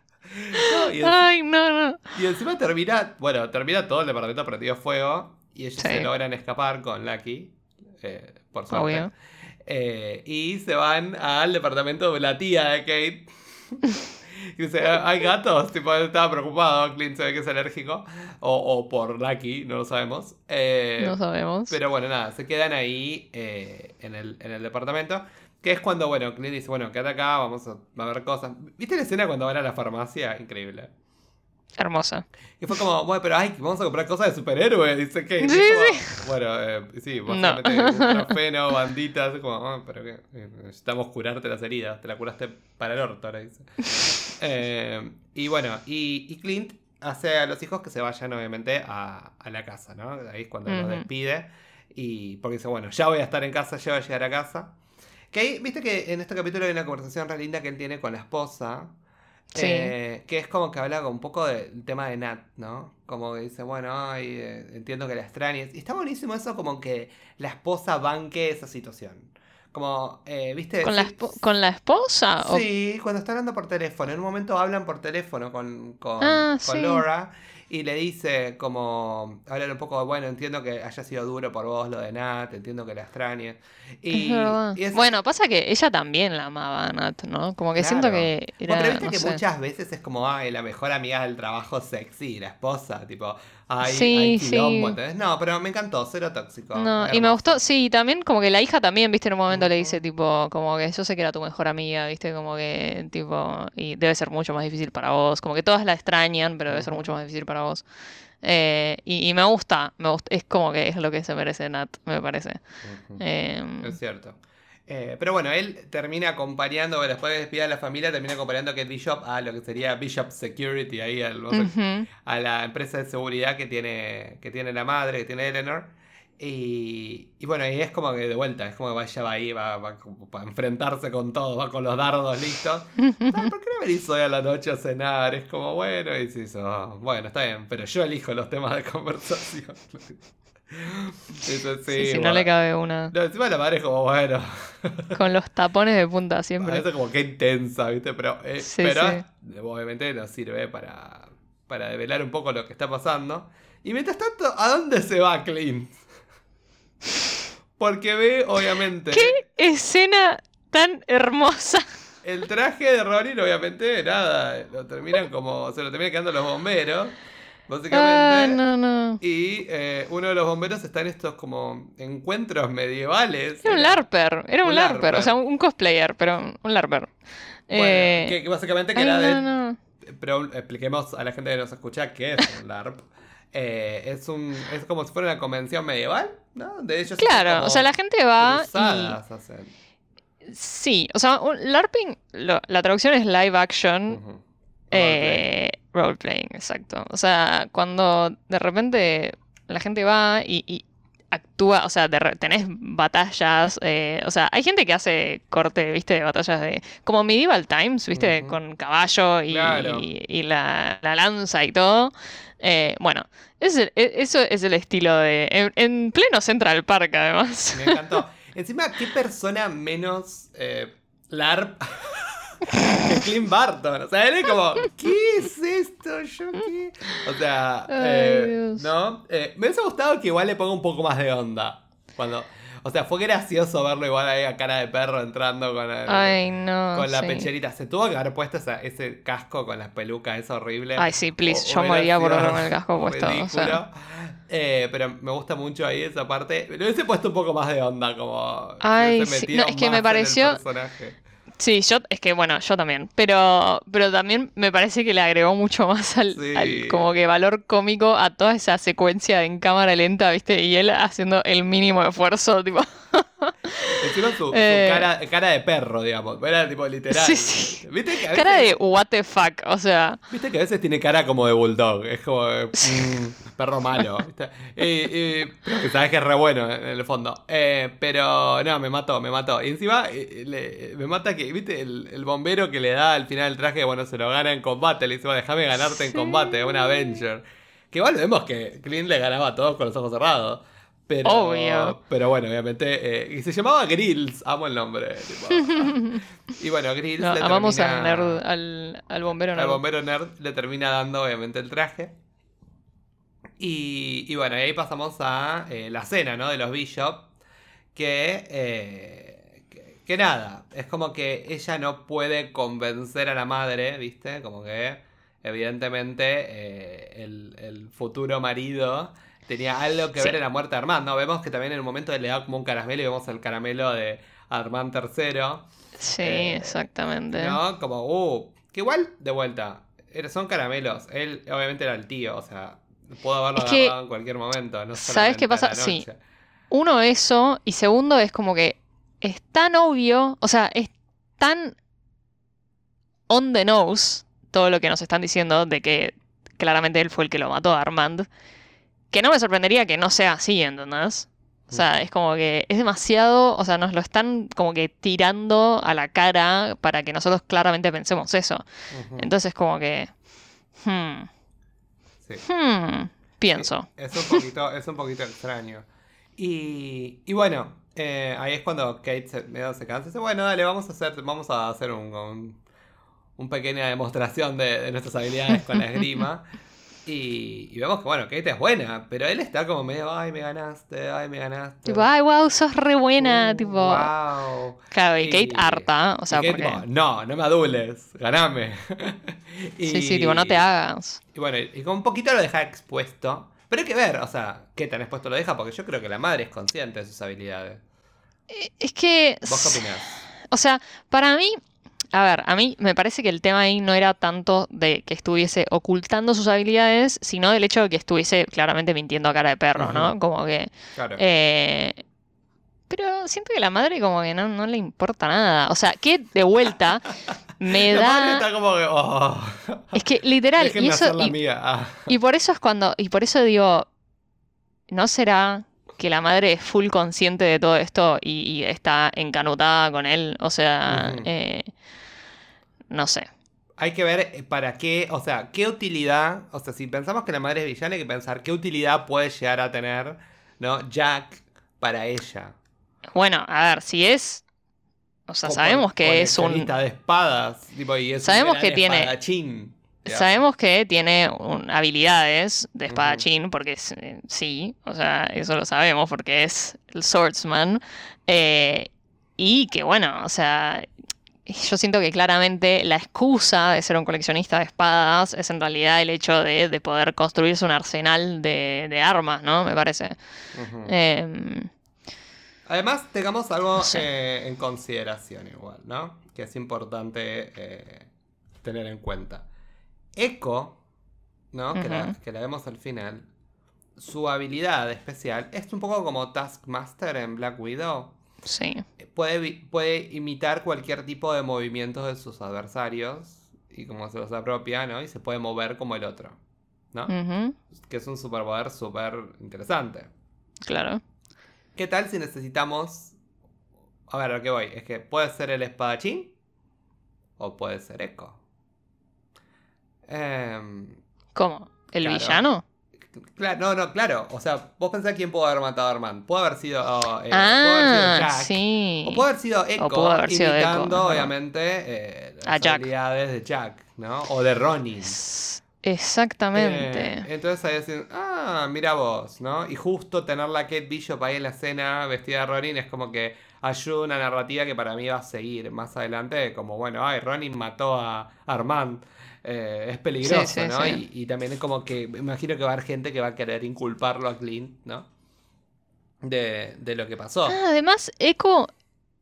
No, Ay, no, no. y encima termina, bueno, termina todo el departamento prendido fuego y ellos Sí. se logran escapar con Lucky, eh, por suerte. Obvio. Eh, y se van al departamento de la tía de Kate. Y *laughs* dice, hay gatos, tipo, estaba preocupado, Clint se ve que es alérgico, o, o por Lucky, no lo sabemos. Eh, No sabemos. pero bueno, nada, se quedan ahí eh, en, el, en el departamento, que es cuando, bueno, Clint dice, bueno, quédate acá, vamos a, a ver cosas. ¿Viste la escena cuando van a la farmacia? Increíble. Hermosa. Y fue como, bueno, pero ay, vamos a comprar cosas de superhéroes, dice Kate. Sí, como, Bueno, eh, sí, No. básicamente *laughs* ibuprofeno, banditas, como, ah, pero qué, Eh, necesitamos curarte las heridas, te la curaste para el orto, ahora dice. *laughs* Eh, y bueno, y, y Clint hace a los hijos que se vayan obviamente a, a la casa, ¿no? Ahí es cuando los Ujú. despide. Y porque dice, bueno, ya voy a estar en casa, ya voy a llegar a casa. Que ahí, viste que en este capítulo hay una conversación re linda que él tiene con la esposa. Sí. eh, que es como que habla un poco del tema de Nat, ¿no? Como que dice, bueno, ay, eh, entiendo que la extrañes. Y está buenísimo eso, como que la esposa banque esa situación. Como, eh, ¿viste? ¿Con la, ¿Con la esposa? o- Sí, cuando está hablando por teléfono. En un momento hablan por teléfono con, con, Ah, con sí. Laura y le dice como, hablan un poco, bueno, entiendo que haya sido duro por vos lo de Nat, entiendo que la extrañes. Y, Es verdad. y es- Bueno, pasa que ella también la amaba a Nat, ¿no? Como que siento que era, pero viste no que sé. muchas veces es como, ay, la mejor amiga del trabajo sexy, la esposa, tipo, ay, Sí, ay, sí. quilombo, ¿entendés? No, pero me encantó, cero tóxico. No, y me gustó, sí, también como que la hija también, viste, en un momento le dice tipo, como que yo sé que era tu mejor amiga, viste, como que tipo, y debe ser mucho más difícil para vos, como que todas la extrañan, pero debe ser mucho más difícil para vos. Eh, y, y me gusta, me gusta, es como que es lo que se merece Nat, me parece. Em, Es cierto. Eh, pero bueno, él termina acompañando, después de despedir a la familia, termina acompañando a Kate Bishop a lo que sería Bishop Security, ahí al- sé, Ujú. a la empresa de seguridad que tiene, que tiene la madre, que tiene Eleanor. Y, y bueno, y es como que de vuelta, es como que vaya va ahí, va, va como para enfrentarse con todo, va con los dardos listos. ¿Por qué no venís hoy a la noche a cenar? Es como, bueno, y dices, "Oh, bueno, está bien, pero yo elijo los temas de conversación. Eso sí, Sí, sí, no le cabe una. No, encima la madre es como, bueno, Con los tapones de punta siempre. veces como que intensa, ¿viste? Pero, eh, Sí, pero sí. obviamente nos sirve para, para develar un poco lo que está pasando. Y mientras tanto, ¿a dónde se va Clint? Porque ve, obviamente, ¿Qué escena tan hermosa? el traje de Ronin, obviamente, nada, lo terminan como, se lo terminan quedando los bomberos, básicamente. Ah, no, no. Y eh, uno de los bomberos está en estos como encuentros medievales. Era un LARPer, era un, Un LARPer, LARPer. o sea, un cosplayer, pero un LARPer. Bueno, Eh, que, que básicamente que ay, era de, no, no. Pero expliquemos a la gente que nos escucha qué es un LARP. *laughs* Eh, es un es como si fuera una convención medieval, ¿no? De hacen Claro, o sea, la gente va cruzadas hacen. y... Sí, o sea, un LARPing, lo- la traducción es live action, eh, roleplaying, exacto. O sea, cuando de repente la gente va y, y actúa, o sea, de re- tenés batallas, eh, o sea, hay gente que hace corte, viste, de batallas de, como Medieval Times, viste, Ujú. con caballo y, Claro. y- y la, la lanza y todo. Eh, bueno, es el- e- eso es el estilo de, en, en pleno Central Park además. Me encantó. Encima, ¿qué persona menos eh, LARP *laughs* que *laughs* Clint Barton? O sea, él es como, ¿qué es esto? ¿Yo qué? O sea, Ay, eh. ¿no? Eh, me hubiese gustado que igual le ponga un poco más de onda. Cuando, o sea, fue gracioso verlo igual ahí a cara de perro entrando con, el- Ay, no. con la sí. pecherita. Se tuvo que haber puesto esa- ese casco con las pelucas, es horrible. Ay, sí, please, O- yo moría por verlo con el casco puesto, o sea. ridículo. Eh, pero me gusta mucho ahí esa parte. Le hubiese puesto un poco más de onda, como. Ay, sí. No, es que me pareció- personaje. Sí, yo, es que bueno, yo también. Pero, pero también me parece que le agregó mucho más al, Sí. al como que valor cómico a toda esa secuencia en cámara lenta, ¿viste? Y él haciendo el mínimo esfuerzo, tipo. *laughs* *laughs* Encima su, su Eh. cara, cara de perro, digamos. Era tipo literal. Sí, sí. ¿Viste que, a Cara de what the fuck, o sea. Viste que a veces tiene cara como de bulldog. Es como *laughs* de, mm, perro malo. ¿viste? Pero que sabes que es re bueno en el fondo. Eh, pero no, me mató, me mató. Y encima eh, le- me mata que, ¿viste? El, el bombero que le da al final el traje, bueno, se lo gana en combate. Le dice, déjame ganarte en combate, un Avenger. Que igual vemos que Clint le ganaba a todos con los ojos cerrados. Pero, Obvio. Pero bueno, obviamente. eh, y se llamaba Grills, amo el nombre. tipo. *laughs* y bueno, Grills. No, le amamos termina- al nerd, al, al bombero al nerd. bombero nerd le termina dando obviamente el traje. Y, y bueno, y ahí pasamos a eh, la cena, ¿no? De los Bishop. Que, eh, que, que nada, es como que ella no puede convencer a la madre, ¿viste? Como que evidentemente el, el futuro marido tenía algo que Sí. ver en la muerte de Armand, ¿no? Vemos que también en el momento le da como un caramelo y vemos el caramelo de Armand III. Sí, Eh, exactamente. ¿No? Como, uh, que igual, de vuelta, son caramelos. Él obviamente era el tío, o sea, pudo haberlo Es que, agarrado en cualquier momento. No ¿sabes qué pasa? Sí. Uno, eso. Y segundo, es como que es tan obvio, o sea, es tan on the nose todo lo que nos están diciendo de que claramente él fue el que lo mató a Armand, que no me sorprendería que no sea así, ¿entendés? O sea, es como que es demasiado, o sea, nos lo están como que tirando a la cara para que nosotros claramente pensemos eso. Entonces como que... Hmm, sí. hmm, pienso. Es un poquito, es un poquito extraño. Y, y bueno, eh, ahí es cuando Kate se, medio se cansa y dice, bueno, dale, vamos a hacer, vamos a hacer un, un, un pequeña demostración de, de nuestras habilidades con la esgrima. *laughs* Y, y vemos que, bueno, Kate es buena, pero él está como medio, ay, me ganaste, ay, me ganaste. Tipo, ay, wow, sos re buena, Uh, tipo... Wow. Claro, y Y- Kate harta, o sea, Y Kate porque... tipo, no, no me adules, ganame. *laughs* Sí, sí, tipo, no te hagas. Y bueno, y con un poquito lo deja expuesto. Pero hay que ver, o sea, qué tan expuesto lo deja, porque yo creo que la madre es consciente de sus habilidades. Eh, Es que... ¿Vos qué opinás? O sea, para mí... A ver, a mí me parece que el tema ahí no era tanto de que estuviese ocultando sus habilidades, sino del hecho de que estuviese claramente mintiendo a cara de perro, ¿no? Como que... Claro. eh, Pero siento que la madre como que no, no le importa nada. O sea, que de vuelta me *laughs* La madre da... está como que. Oh, Es que literal, y eso... hacer la y- mía. Ah. Y por eso es cuando, y por eso digo, ¿no será que la madre es full consciente de todo esto y, y está encanutada con él? O sea, eh, no sé. Hay que ver eh, para qué, o sea, qué utilidad, o sea, si pensamos que la madre es villana, hay que pensar qué utilidad puede llegar a tener, ¿no? Jack para ella. Bueno, a ver, si es, o sea, sabemos que es un, de espadas, tipo, y es un Sabemos gran que tiene- espadachín, sabemos que tiene un- habilidades de espadachín, porque es- eh, sí, o sea, eso lo sabemos porque es el swordsman, eh, y que bueno, o sea, *laughs* yo siento que claramente la excusa de ser un coleccionista de espadas es en realidad el hecho de, de poder construirse un arsenal de, de armas, ¿no? Me parece. Em, Además, tengamos algo No sé. eh, en consideración igual, ¿no? Que es importante eh, tener en cuenta. Echo, ¿no? que, la, que la vemos al final, su habilidad especial es un poco como Taskmaster en Black Widow. Sí. Puede, puede imitar cualquier tipo de movimientos de sus adversarios y como se los apropia, ¿no? Y se puede mover como el otro, ¿no? Que es un superpoder súper interesante. claro. ¿Qué tal si necesitamos... A ver, a lo que voy. Es que puede ser el espadachín o puede ser Echo. Em, ¿Cómo? ¿El Claro. villano? Claro, no, no, claro. O sea, vos pensás quién pudo haber matado a Armand. Puede haber sido, oh, eh, puede haber sido ah, Jack. sí. O puede haber sido Echo, pudo haber sido Echo, imitando, ajá. obviamente, eh, las A Jack. habilidades de Jack, ¿no? O de Ronin. Es- Exactamente. Eh, entonces ahí dicen, ah, mira vos, ¿no? Y justo tener la Kate Bishop ahí en la escena vestida de Ronin es como que ayuda una narrativa que para mí va a seguir más adelante, como bueno, ay, Ronin mató a Armand. Eh, es peligroso, Sí, sí, ¿no? sí. Y, y también es como que me imagino que va a haber gente que va a querer inculparlo a Clint, ¿no? De, de lo que pasó. Ah, además, Echo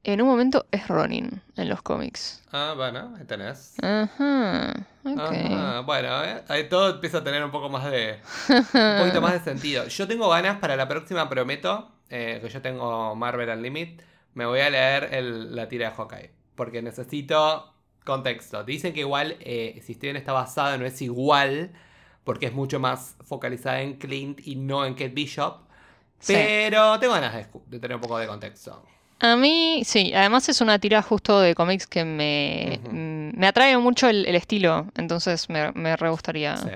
en un momento es Ronin en los cómics. Ah, bueno, ahí tenés. Ajá. Ok. Ajá, bueno, eh, ahí todo empieza a tener un poco más de. un poquito más de *laughs* sentido. Yo tengo ganas para la próxima, prometo, eh, que yo tengo Marvel Unlimited, me voy a leer el- la tira de Hawkeye. Porque necesito contexto. Dicen que igual, eh, si Steven está basado, no es igual, porque es mucho más focalizada en Clint y no en Kate Bishop. Sí. Pero tengo ganas de, tener un poco de contexto. A mí, sí, además es una tira justo de cómics que me, mm, me atrae mucho el, el estilo, entonces me, me re gustaría Sí.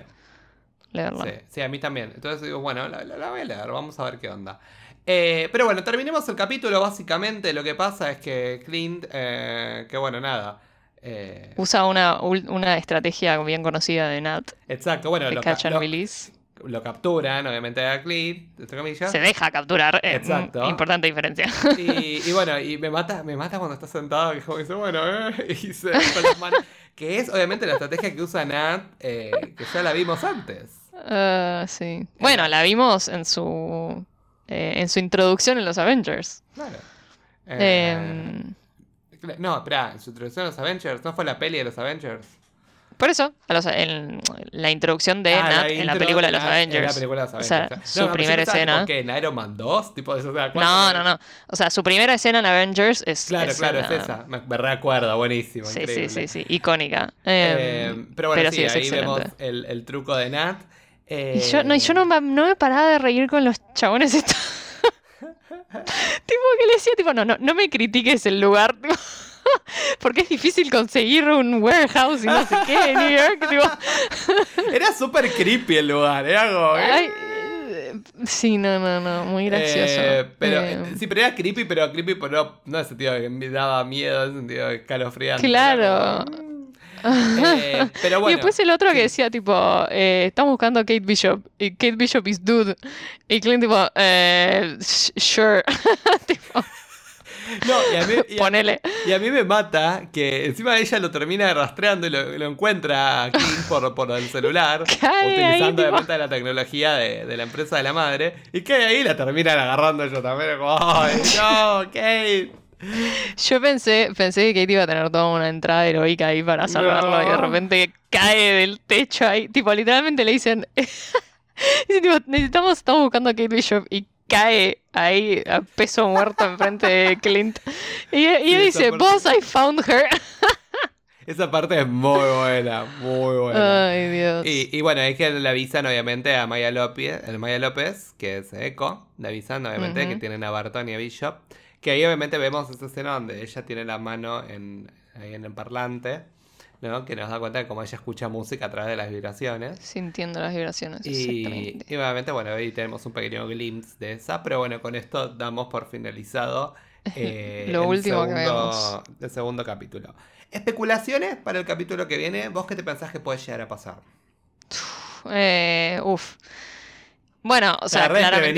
leerla. Sí, sí, a mí también. Entonces digo, bueno, la, la- la voy a leer, vamos a ver qué onda. Eh, pero bueno, terminemos el capítulo. Básicamente lo que pasa es que Clint, eh, que bueno, nada. Eh, Usa una, una estrategia bien conocida de Nat, exacto, bueno, lo, ca- catch and lo- release. lo capturan, obviamente, a Clint, entre comillas. Se deja capturar, eh, Exacto. mm, importante diferencia. Y, y bueno, y me mata, me mata cuando está sentado, que como dice, bueno, eh, *laughs* y se con las manos. Que es obviamente la estrategia que usa Nat, eh, que ya la vimos antes. Ah, sí. Bueno, la vimos en su en su introducción en los Avengers. Claro. Eh, No, espera, en su introducción a los Avengers, ¿no fue la peli de los Avengers? por eso, a los- en la introducción de Ah, Nat en la película de los ah, En Avengers. la película de los O Avengers. sea, No, su pero yo primera escena. ¿qué? ¿En Iron Man 2? Tipo, eso, o sea, ¿cuánto- No, no, no. O sea, su primera escena en Avengers es. Claro, es claro, es esa. Me, me recuerdo, buenísimo, Sí, increíble. sí, sí, sí, icónica. Eh, Em, pero bueno, sí, es ahí vemos el, el truco de Nat. Y yo, no, y yo Eh, no, me- no me paraba de reír con los chabones estos. Tipo que le decía, tipo, no, no, no me critiques el lugar, *laughs* tipo, porque es difícil conseguir un warehouse y no sé qué en New York, tipo. *laughs* Era súper creepy el lugar, era como... ¿eh? Ay, sí, no, no, no, muy gracioso. Eh, pero, Eh, eh, sí, pero era creepy, pero creepy, pero no, no en el sentido que me daba miedo, en el sentido de escalofriante. Claro. como. Eh, pero bueno. y después el otro sí. que decía, tipo, eh, estamos buscando a Kate Bishop. Y Kate Bishop is dude. Y Clint, tipo, eh, sure. *laughs* tipo, No, y a, mí, y a- *laughs* ponele. y a mí me mata que encima ella lo termina rastreando y lo, lo encuentra a King por, por el celular, *laughs* Cae ahí, utilizando tipo. obviamente la tecnología de, de la empresa de la madre, y que ahí la terminan agarrando ellos también, como, ¡ay, no, Kate! Yo pensé, pensé que Kate iba a tener toda una entrada heroica ahí para salvarlo y de repente cae del techo ahí. Tipo, literalmente le dicen. *laughs* dicen, tipo, necesitamos, estamos buscando a Kate Bishop y cae ahí a peso muerto enfrente de *laughs* Clint. Y, y él Sí, dice, parte- Boss, I found her. *laughs* Esa parte es muy buena, muy buena. Ay, Dios. Y, y bueno, es que le avisan obviamente a Maya López, el Maya López, que es Echo, le avisan obviamente que tienen a Barton y a Bishop, que ahí obviamente vemos esa escena donde ella tiene la mano en, ahí en el parlante, ¿no? Que nos da cuenta de cómo ella escucha música a través de las vibraciones. Sintiendo las vibraciones, Y, exactamente. y obviamente, bueno, ahí tenemos un pequeño glimpse de esa, pero bueno, con esto damos por finalizado *laughs* eh, Lo el último que segundo- vemos. el segundo capítulo. Especulaciones para el capítulo que viene, ¿vos qué te pensás que puede llegar a pasar? Eh, uf. Bueno, o sea, claramente.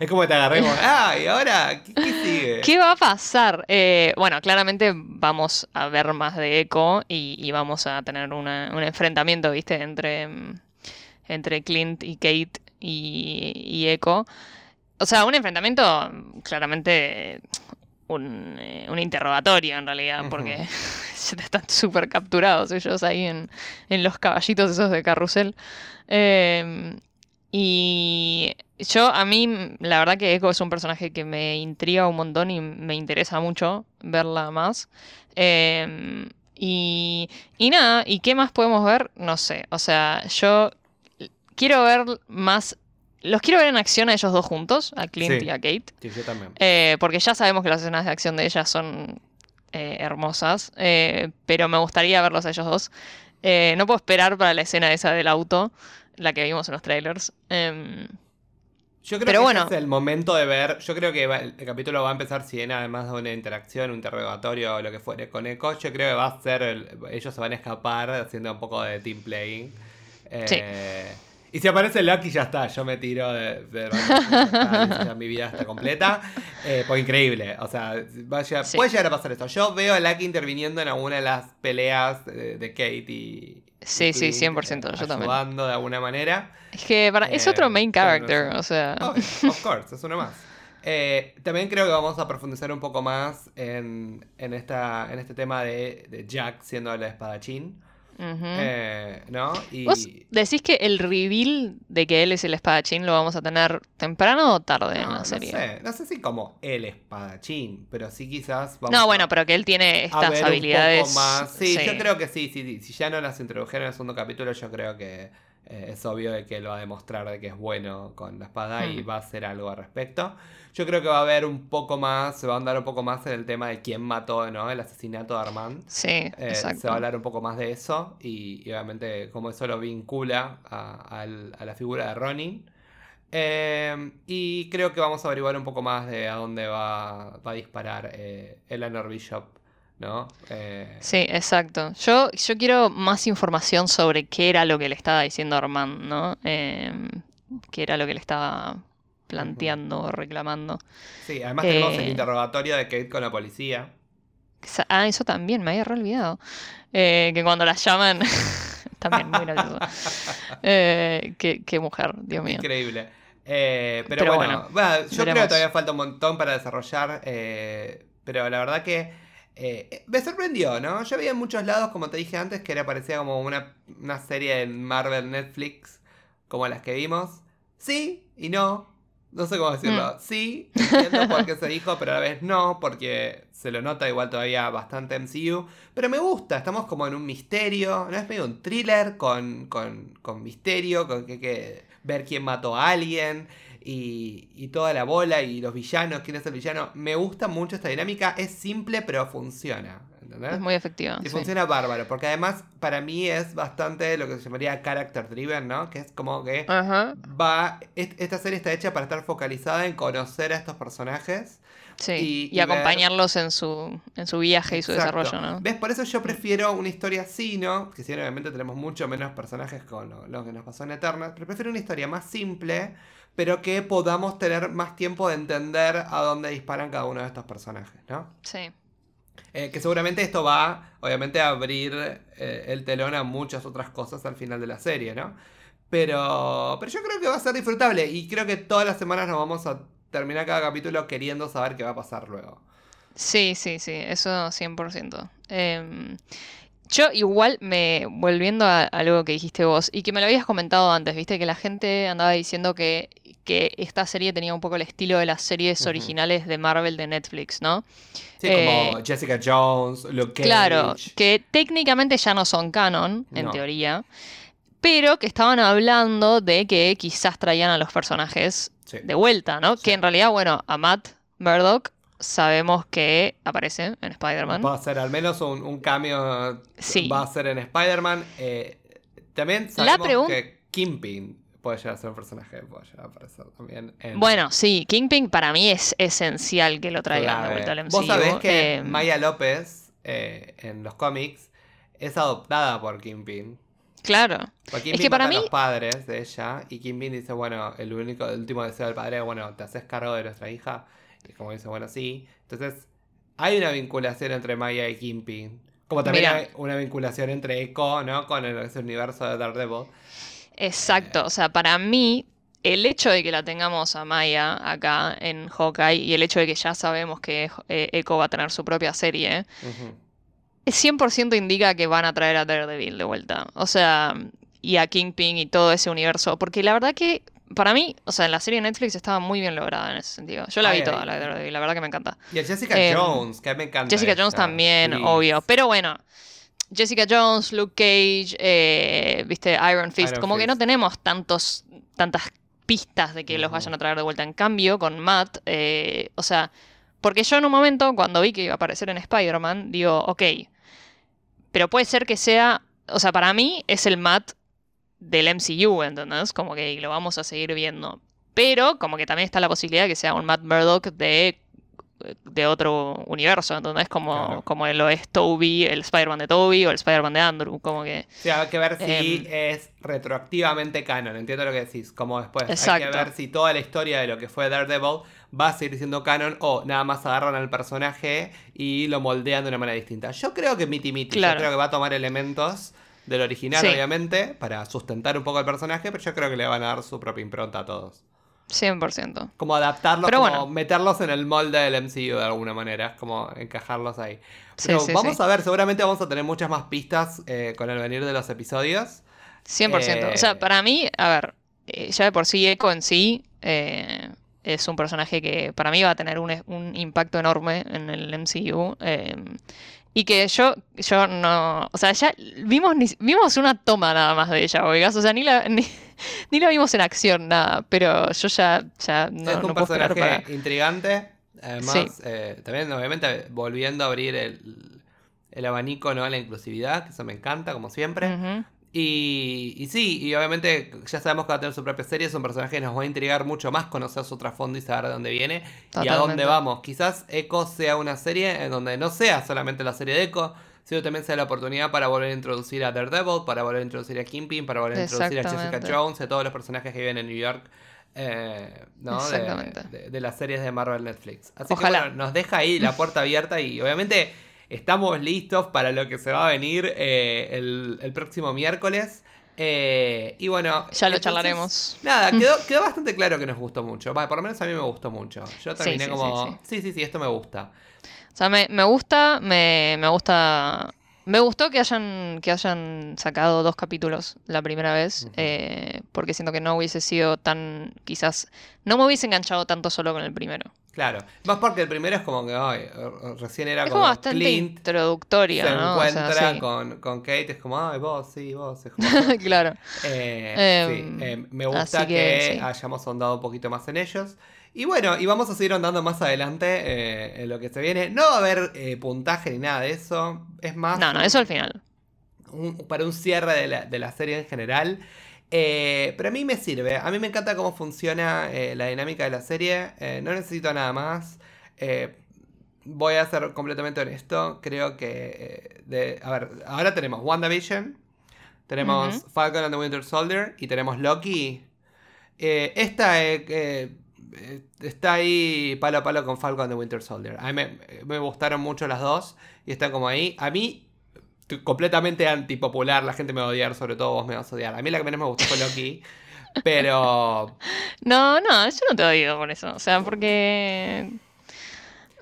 Es como que te agarré como, *laughs* ah, ¿y ahora? ¿Qué, qué sigue? ¿Qué va a pasar? Eh, bueno, claramente vamos a ver más de Echo y, y vamos a tener una- un enfrentamiento, ¿viste? Entre, entre Clint y Kate y, y Echo. O sea, un enfrentamiento, claramente un, eh, un interrogatorio en realidad, porque *laughs* ya están súper capturados ellos ahí en, en los caballitos esos de carrusel. Eh, y yo, a mí, la verdad que Echo es un personaje que me intriga un montón y me interesa mucho verla más. Eh, y, y nada, ¿y qué más podemos ver? No sé. O sea, yo quiero ver más. Los quiero ver en acción a ellos dos juntos, a Clint Sí. y a Kate. Sí, yo también. Eh, porque ya sabemos que las escenas de acción de ellas son eh, hermosas, eh, pero me gustaría verlos a ellos dos. No puedo esperar para la escena esa del auto, la que vimos en los trailers. Em, Yo creo Pero que bueno. es el momento de ver. Yo creo que va- el capítulo va a empezar, si bien además de una interacción, un interrogatorio o lo que fuere con Echo, yo creo que va a ser. el- ellos se van a escapar haciendo un poco de team playing. Eh, Y si aparece Lucky, ya está. Yo me tiro de. de- ya está, *laughs* ya mi vida está completa. Eh, pues increíble. O sea, vaya, Sí. puede llegar a pasar esto. Yo veo a Lucky interviniendo en alguna de las peleas de, de Kate y. Sí, sí, Clint, 100%, yo también. Ayudando de alguna manera. es que para- es Eh, otro main pero no character, sé. o sea. Of course, es uno más. Eh, también creo que vamos a profundizar un poco más en, en, esta, en este tema de, de Jack siendo el espadachín. Eh, ¿No? Y ¿Vos decís que el reveal de que él es el espadachín lo vamos a tener temprano o tarde en no, la no serie? sé, no sé si como el espadachín, pero sí quizás vamos No, a- bueno, pero que él tiene estas habilidades. un poco más. Sí, sí. yo creo que sí, sí, sí. Si ya no las introdujeron en el segundo capítulo, yo creo que eh, es obvio de que él va a demostrar de que es bueno con la espada y Hmm. va a hacer algo al respecto. Yo creo que va a haber un poco más, se va a andar un poco más en el tema de quién mató, ¿no? El asesinato de Armand. Sí, Eh, exacto. se va a hablar un poco más de eso y, y obviamente cómo eso lo vincula a, al- a la figura de Ronin. Eh, y creo que vamos a averiguar un poco más de a dónde va, va a disparar eh, Eleanor Bishop, ¿no? Eh, Sí, exacto. Yo, yo quiero más información sobre qué era lo que le estaba diciendo Armand, ¿no? Em, qué era lo que le estaba planteando o reclamando. sí, además tenemos el Eh. interrogatorio de Kate con la policía. Ah, eso también, me había re olvidado. Eh, que cuando la llaman, *laughs* también muy gracioso. *laughs* Eh, qué, qué mujer, Dios mío. Increíble. Eh, pero, Pero bueno, bueno, bueno, yo creo que todavía falta un montón para desarrollar, eh, pero la verdad que eh, me sorprendió, ¿no? Yo veía en muchos lados, como te dije antes, que era parecía como una, una serie en Marvel Netflix, como las que vimos. Sí y no. No sé cómo decirlo. Sí, entiendo por qué se dijo, pero a la vez no, porque se lo nota igual todavía bastante MCU. Pero me gusta, estamos como en un misterio, ¿no? Es medio un thriller con, con, con misterio, con que, que ver quién mató a alguien y, y toda la bola y los villanos, quién es el villano. Me gusta mucho esta dinámica, es simple pero funciona. ¿entendés? Es muy efectiva. Y sí. funciona bárbaro, porque además para mí es bastante lo que se llamaría character driven, ¿no? Que es como que Ajá. va. est- Esta serie está hecha para estar focalizada en conocer a estos personajes. Sí. Y- Y, y ver- acompañarlos en su, en su viaje y su Exacto. desarrollo, ¿no? ¿Ves? Por eso yo prefiero una historia así, ¿no? Que si obviamente tenemos mucho menos personajes con lo, lo que nos pasó en Eternal, pero prefiero una historia más simple, pero que podamos tener más tiempo de entender a dónde disparan cada uno de estos personajes, ¿no? Sí. Eh, que seguramente esto va, obviamente, a abrir eh, el telón a muchas otras cosas al final de la serie, ¿no? Pero, pero yo creo que va a ser disfrutable y creo que todas las semanas nos vamos a terminar cada capítulo queriendo saber qué va a pasar luego. Sí, sí, sí, eso 100%. Em, yo igual me, volviendo a, a algo que dijiste vos y que me lo habías comentado antes, viste que la gente andaba diciendo que que esta serie tenía un poco el estilo de las series originales de Marvel de Netflix, ¿no? Sí, Eh, como Jessica Jones, Luke Cage. Claro, que técnicamente ya no son canon, en No. teoría, pero que estaban hablando de que quizás traían a los personajes Sí. de vuelta, ¿no? Sí. Que en realidad, bueno, a Matt Murdock sabemos que aparece en Spider-Man. Va a ser al menos un, un cambio. Sí. Va a ser en Spider-Man. Eh, también sabemos que Kingpin puede llegar a ser un personaje, puede llegar a aparecer también en. Bueno, sí, Kingpin para mí es esencial que lo traigan de clave. vuelta al MCU. Vos sabés que eh, Maya López eh, en los cómics es adoptada por Kingpin. Claro. Porque Es que para mí- los padres de ella y Kingpin dice, bueno, el único, el último deseo del padre es, bueno, te haces cargo de nuestra hija. Y como dice, bueno, sí. Entonces, hay una vinculación entre Maya y Kingpin. Como también Mira. hay una vinculación entre Echo, ¿no? Con el, ese universo de Daredevil. Exacto, o sea, para mí el hecho de que la tengamos a Maya acá en Hawkeye y el hecho de que ya sabemos que eh, Echo va a tener su propia serie, Ujú. es 100% indica que van a traer a Daredevil de vuelta. O sea, y a Kingpin y todo ese universo, porque la verdad que para mí, o sea, la serie de Netflix estaba muy bien lograda en ese sentido. Yo la Ay, vi toda, la la verdad que me encanta. Y a Jessica Em, Jones, que me encanta. Jessica Jones también, please. obvio. Pero bueno, Jessica Jones, Luke Cage, eh, viste, Iron Fist. Iron como que no tenemos tantos, tantas pistas de que los vayan a traer de vuelta. En cambio, con Matt, eh, o sea, porque yo en un momento, cuando vi que iba a aparecer en Spider-Man, digo, ok, pero puede ser que sea, o sea, para mí es el Matt del MCU, ¿entendés? Como que lo vamos a seguir viendo. Pero como que también está la posibilidad de que sea un Matt Murdock de, de otro universo, ¿entendés? Como, Claro. como lo es Toby, el Spider-Man de Toby o el Spider-Man de Andrew, como que... Sí, hay que ver si Em. es retroactivamente canon, entiendo lo que decís. Como después hay Exacto. que ver si toda la historia de lo que fue Daredevil va a seguir siendo canon o nada más agarran al personaje y lo moldean de una manera distinta. Yo creo que Miti Miti, Claro. yo creo que va a tomar elementos del original, Sí. obviamente, para sustentar un poco el personaje, pero yo creo que le van a dar su propia impronta a todos. 100%. Como adaptarlos, Pero como bueno. meterlos en el molde del MCU de alguna manera, como encajarlos ahí. Pero sí, vamos sí. a ver, seguramente vamos a tener muchas más pistas eh, con el venir de los episodios. 100%. O Eh, sea, para mí, a ver, eh, ya de por sí Echo en sí eh, es un personaje que para mí va a tener un, un impacto enorme en el MCU. Y que yo, yo no. O sea, ya vimos, ni- vimos una toma nada más de ella, oigas. O sea, ni la, *laughs* ni, ni la vimos en acción, nada. Pero yo ya, ya no, es un no puedo personaje para. intrigante. Además, Sí. eh, también, obviamente, volviendo a abrir el, el abanico ¿no? a la inclusividad, que eso me encanta, como siempre. Ujú. Y, y sí, y obviamente ya sabemos que va a tener su propia serie, es un personaje que nos va a intrigar mucho más conocer su trasfondo y saber de dónde viene y a dónde vamos. Quizás Echo sea una serie en donde no sea solamente la serie de Echo, sino también sea la oportunidad para volver a introducir a Daredevil, para volver a introducir a Kingpin, para volver a introducir a Jessica. Jones, a todos los personajes que viven en New York. eh, ¿no? de, de- de las series de Marvel Netflix. Así Ojalá. que bueno, nos deja ahí la puerta abierta y obviamente estamos listos para lo que se va a venir eh, el, el próximo miércoles. Eh, y bueno, Ya lo entonces, charlaremos. Nada, quedó, quedó bastante claro que nos gustó mucho. Por lo menos a mí me gustó mucho. Yo terminé sí, como, sí, sí, sí, sí, esto me gusta. O sea, me, me gusta, me, me gusta. Me gustó que hayan, que hayan sacado dos capítulos la primera vez, eh, porque siento que no hubiese sido tan, quizás, no me hubiese enganchado tanto solo con el primero. Claro. Más porque el primero es como que ay, recién era Es como, como bastante Clint. introductoria, Se ¿no? O sea, encuentra sí. con, con Kate, es como, ay, vos, sí, vos. Es como, *laughs* claro. Eh, Em, sí, eh, me gusta que, que sí. hayamos ahondado un poquito más en ellos. Y bueno, y vamos a seguir ahondando más adelante eh, en lo que se viene. No va a haber eh, puntaje ni nada de eso. Es más, No, no, eso al final. un- para un cierre de la, de la serie en general. Eh, pero a mí me sirve. A mí me encanta cómo funciona eh, la dinámica de la serie. Eh, no necesito nada más. Voy a ser completamente honesto. Creo que. de, a ver, ahora tenemos WandaVision. Tenemos. Falcon and the Winter Soldier. Y tenemos Loki. Esta está ahí palo a palo con Falcon and the Winter Soldier. A mí me, me gustaron mucho las dos. Y están como ahí. A mí completamente antipopular, la gente me va a odiar, sobre todo vos me vas a odiar. A mí la que menos me gustó fue Loki, *laughs* pero No, no, yo no te odio por eso. O sea, porque.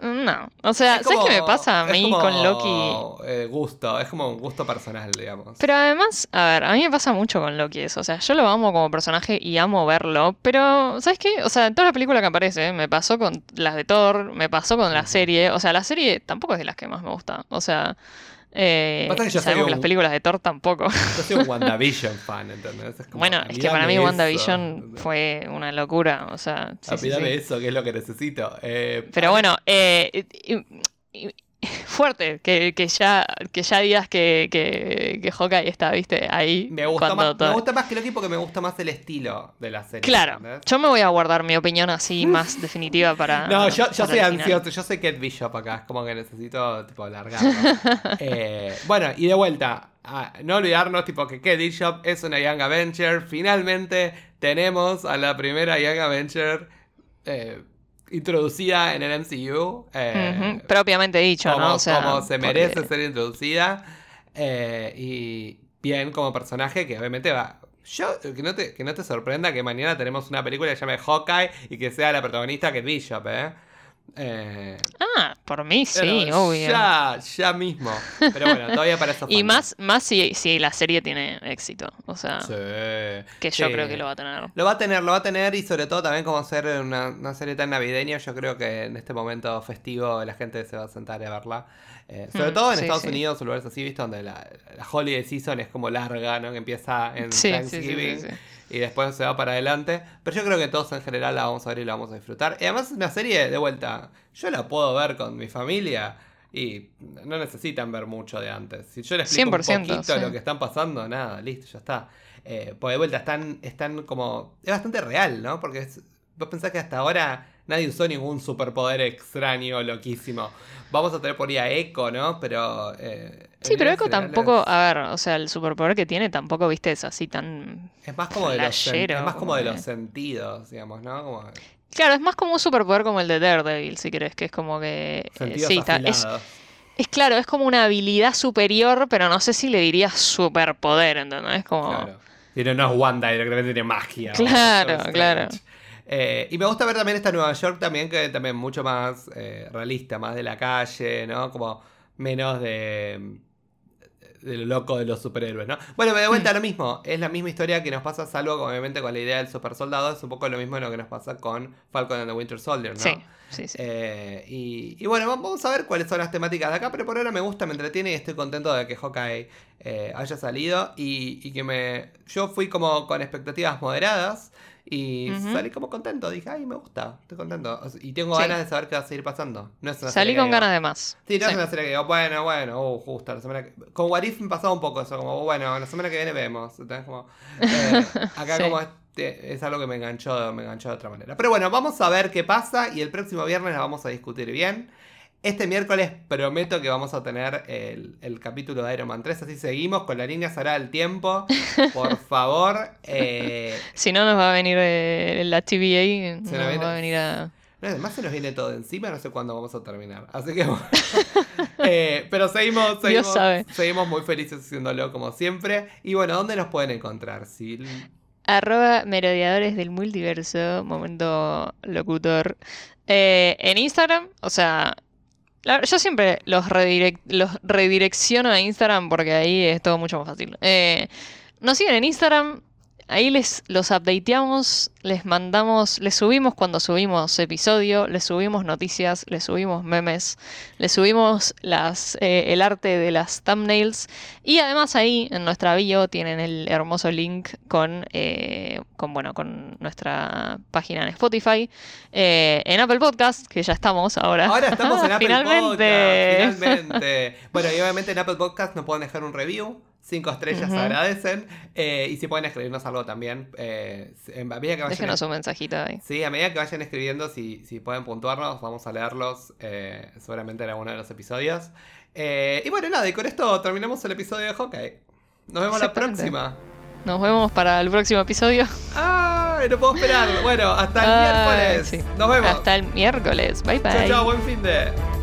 No. O sea, Es ¿sabes qué me pasa a es mí como, con Loki? eh, gusto, es como un gusto personal, digamos. Pero además, a ver, a mí me pasa mucho con Loki eso. O sea, yo lo amo como personaje y amo verlo. Pero, ¿sabes qué? O sea, en todas las películas que aparece, me pasó con las de Thor, me pasó con la serie. O sea, la serie tampoco es de las que más me gusta. O sea, eh, Pasa que yo sabemos que las un- películas de Thor tampoco. Yo soy un *laughs* WandaVision fan, ¿entendés? Es como, Bueno, es que para mí eso, WandaVision fue una locura. O sea, sí, sí, eso, que es lo que necesito. Eh, Pero bueno, eh, *laughs* fuerte que, que ya que ya digas que, que, que Hawkeye está, viste, ahí. me gusta, más, todo- me gusta más que Loki porque me gusta más el estilo de la serie. Claro, ¿entendés? yo me voy a guardar mi opinión así *laughs* más definitiva para. No, yo, yo para soy ansioso, yo soy Kate Bishop acá, es como que necesito tipo alargarlo. *laughs* Eh, bueno, y de vuelta, no olvidarnos tipo que Kate Bishop es una Young Avenger. Finalmente tenemos a la primera Young Avenger eh, introducida en el MCU. eh, Propiamente dicho, como, ¿no? O sea, como se porque- merece ser introducida. eh, y bien como personaje que obviamente va. Yo, que no, te, que no te sorprenda que mañana tenemos una película que se llame Hawkeye y que sea la protagonista Kate Bishop, ¿eh? Eh, Ah, por mí sí, pero obvio. Ya, ya mismo. Pero bueno, *laughs* todavía para eso Y más, más si, si la serie tiene éxito. O sea, Sí. que yo Sí. creo que lo va a tener. Lo va a tener, lo va a tener y sobre todo también como ser una, una serie tan navideña, yo creo que en este momento festivo la gente se va a sentar a verla. Eh, sobre Mm, todo en sí, Estados sí. Unidos o lugares así, ¿viste? Donde la, la holiday season es como larga, ¿no? Que empieza en Sí, Thanksgiving y después se va para adelante. Pero yo creo que todos en general la vamos a ver y la vamos a disfrutar. Y además es una serie de vuelta, yo la puedo ver con mi familia y no necesitan ver mucho de antes. Si yo les explico 100%, un poquito lo que están pasando, nada, listo, ya está. Eh, pues de vuelta están, están como... Es bastante real, ¿no? Porque es- vos pensás que hasta ahora nadie usó ningún superpoder extraño, loquísimo. Vamos a tener por ahí a Echo, ¿no? Pero... eh, Sí, pero Echo generales tampoco, a ver, o sea, el superpoder que tiene tampoco, viste, es así tan... Es más como de los, es más como como de los sentidos, digamos, ¿no? Como Claro, es más como un superpoder como el de Daredevil, si querés, que es como que... eh, sí, está- es, claro, es como una habilidad superior, pero no sé si le diría superpoder, ¿entendés? Como... Claro. No, es Wanda, directamente tiene magia. Claro, claro. Strange. Eh, y me gusta ver también esta Nueva York también, que también mucho más eh, realista, más de la calle, ¿no? Como menos de, de lo loco de los superhéroes, ¿no? Bueno, de Hmm. vuelta lo mismo, es la misma historia que nos pasa, salvo obviamente con la idea del super soldado, es un poco lo mismo de lo que nos pasa con Falcon and the Winter Soldier, ¿no? Sí, sí, sí. Eh, y, y bueno, vamos a ver cuáles son las temáticas de acá, pero por ahora me gusta, me entretiene y estoy contento de que Hawkeye eh, haya salido y, y que me... Yo fui como con expectativas moderadas y salí como contento, dije, ay, me gusta, estoy contento. Y tengo Sí. ganas de saber qué va a seguir pasando. No es una Salí con digo- ganas de más. Sí, no Sí. es una serie que digo, bueno, bueno, uh, justo, la semana que... Con What If me pasaba un poco eso, como, bueno, la semana que viene vemos. Entonces, como, eh, acá *laughs* Sí. como este, es algo que me enganchó, me enganchó de otra manera. Pero bueno, vamos a ver qué pasa y el próximo viernes la vamos a discutir bien. Este miércoles prometo que vamos a tener el, el capítulo de Iron Man 3, así seguimos con la línea Sará del tiempo. *laughs* Por favor. Eh, Si no, nos va a venir eh, la TVA, nos nos viene- va a venir a... No, además se nos viene todo encima, no sé cuándo vamos a terminar. Así que bueno. *laughs* Eh, pero seguimos, seguimos, sabe. seguimos muy felices haciéndolo como siempre. Y bueno, ¿dónde nos pueden encontrar? Sil? Arroba merodeadores del multiverso, momento locutor. En Instagram, o sea, yo siempre los, redirec- los redirecciono a Instagram porque ahí es todo mucho más fácil. Eh, nos siguen en Instagram, ahí les los updateamos, les mandamos, les subimos cuando subimos episodio, les subimos noticias, les subimos memes, les subimos las, eh, el arte de las thumbnails y además ahí en nuestra bio tienen el hermoso link con, eh, con, bueno, con nuestra página en Spotify, eh, en Apple Podcast, que ya estamos ahora. Ahora estamos en *laughs* Apple Finalmente. Podcast, finalmente. Bueno, y obviamente en Apple Podcast nos pueden dejar un review. Cinco estrellas Ujú. agradecen. Eh, y si pueden escribirnos algo también. eh, en- a medida que vayan Déjenos un mensajito ahí. Sí, a medida que vayan escribiendo, si, si pueden puntuarnos, vamos a leerlos eh, seguramente en alguno de los episodios. Eh, y bueno, nada, y con esto terminamos el episodio de Hawkeye. Nos vemos la próxima. Nos vemos para el próximo episodio. ¡Ay! No puedo esperar. Bueno, hasta el Ah, miércoles. sí. Nos vemos. Hasta el miércoles. Bye bye. Chao, chao, buen fin de.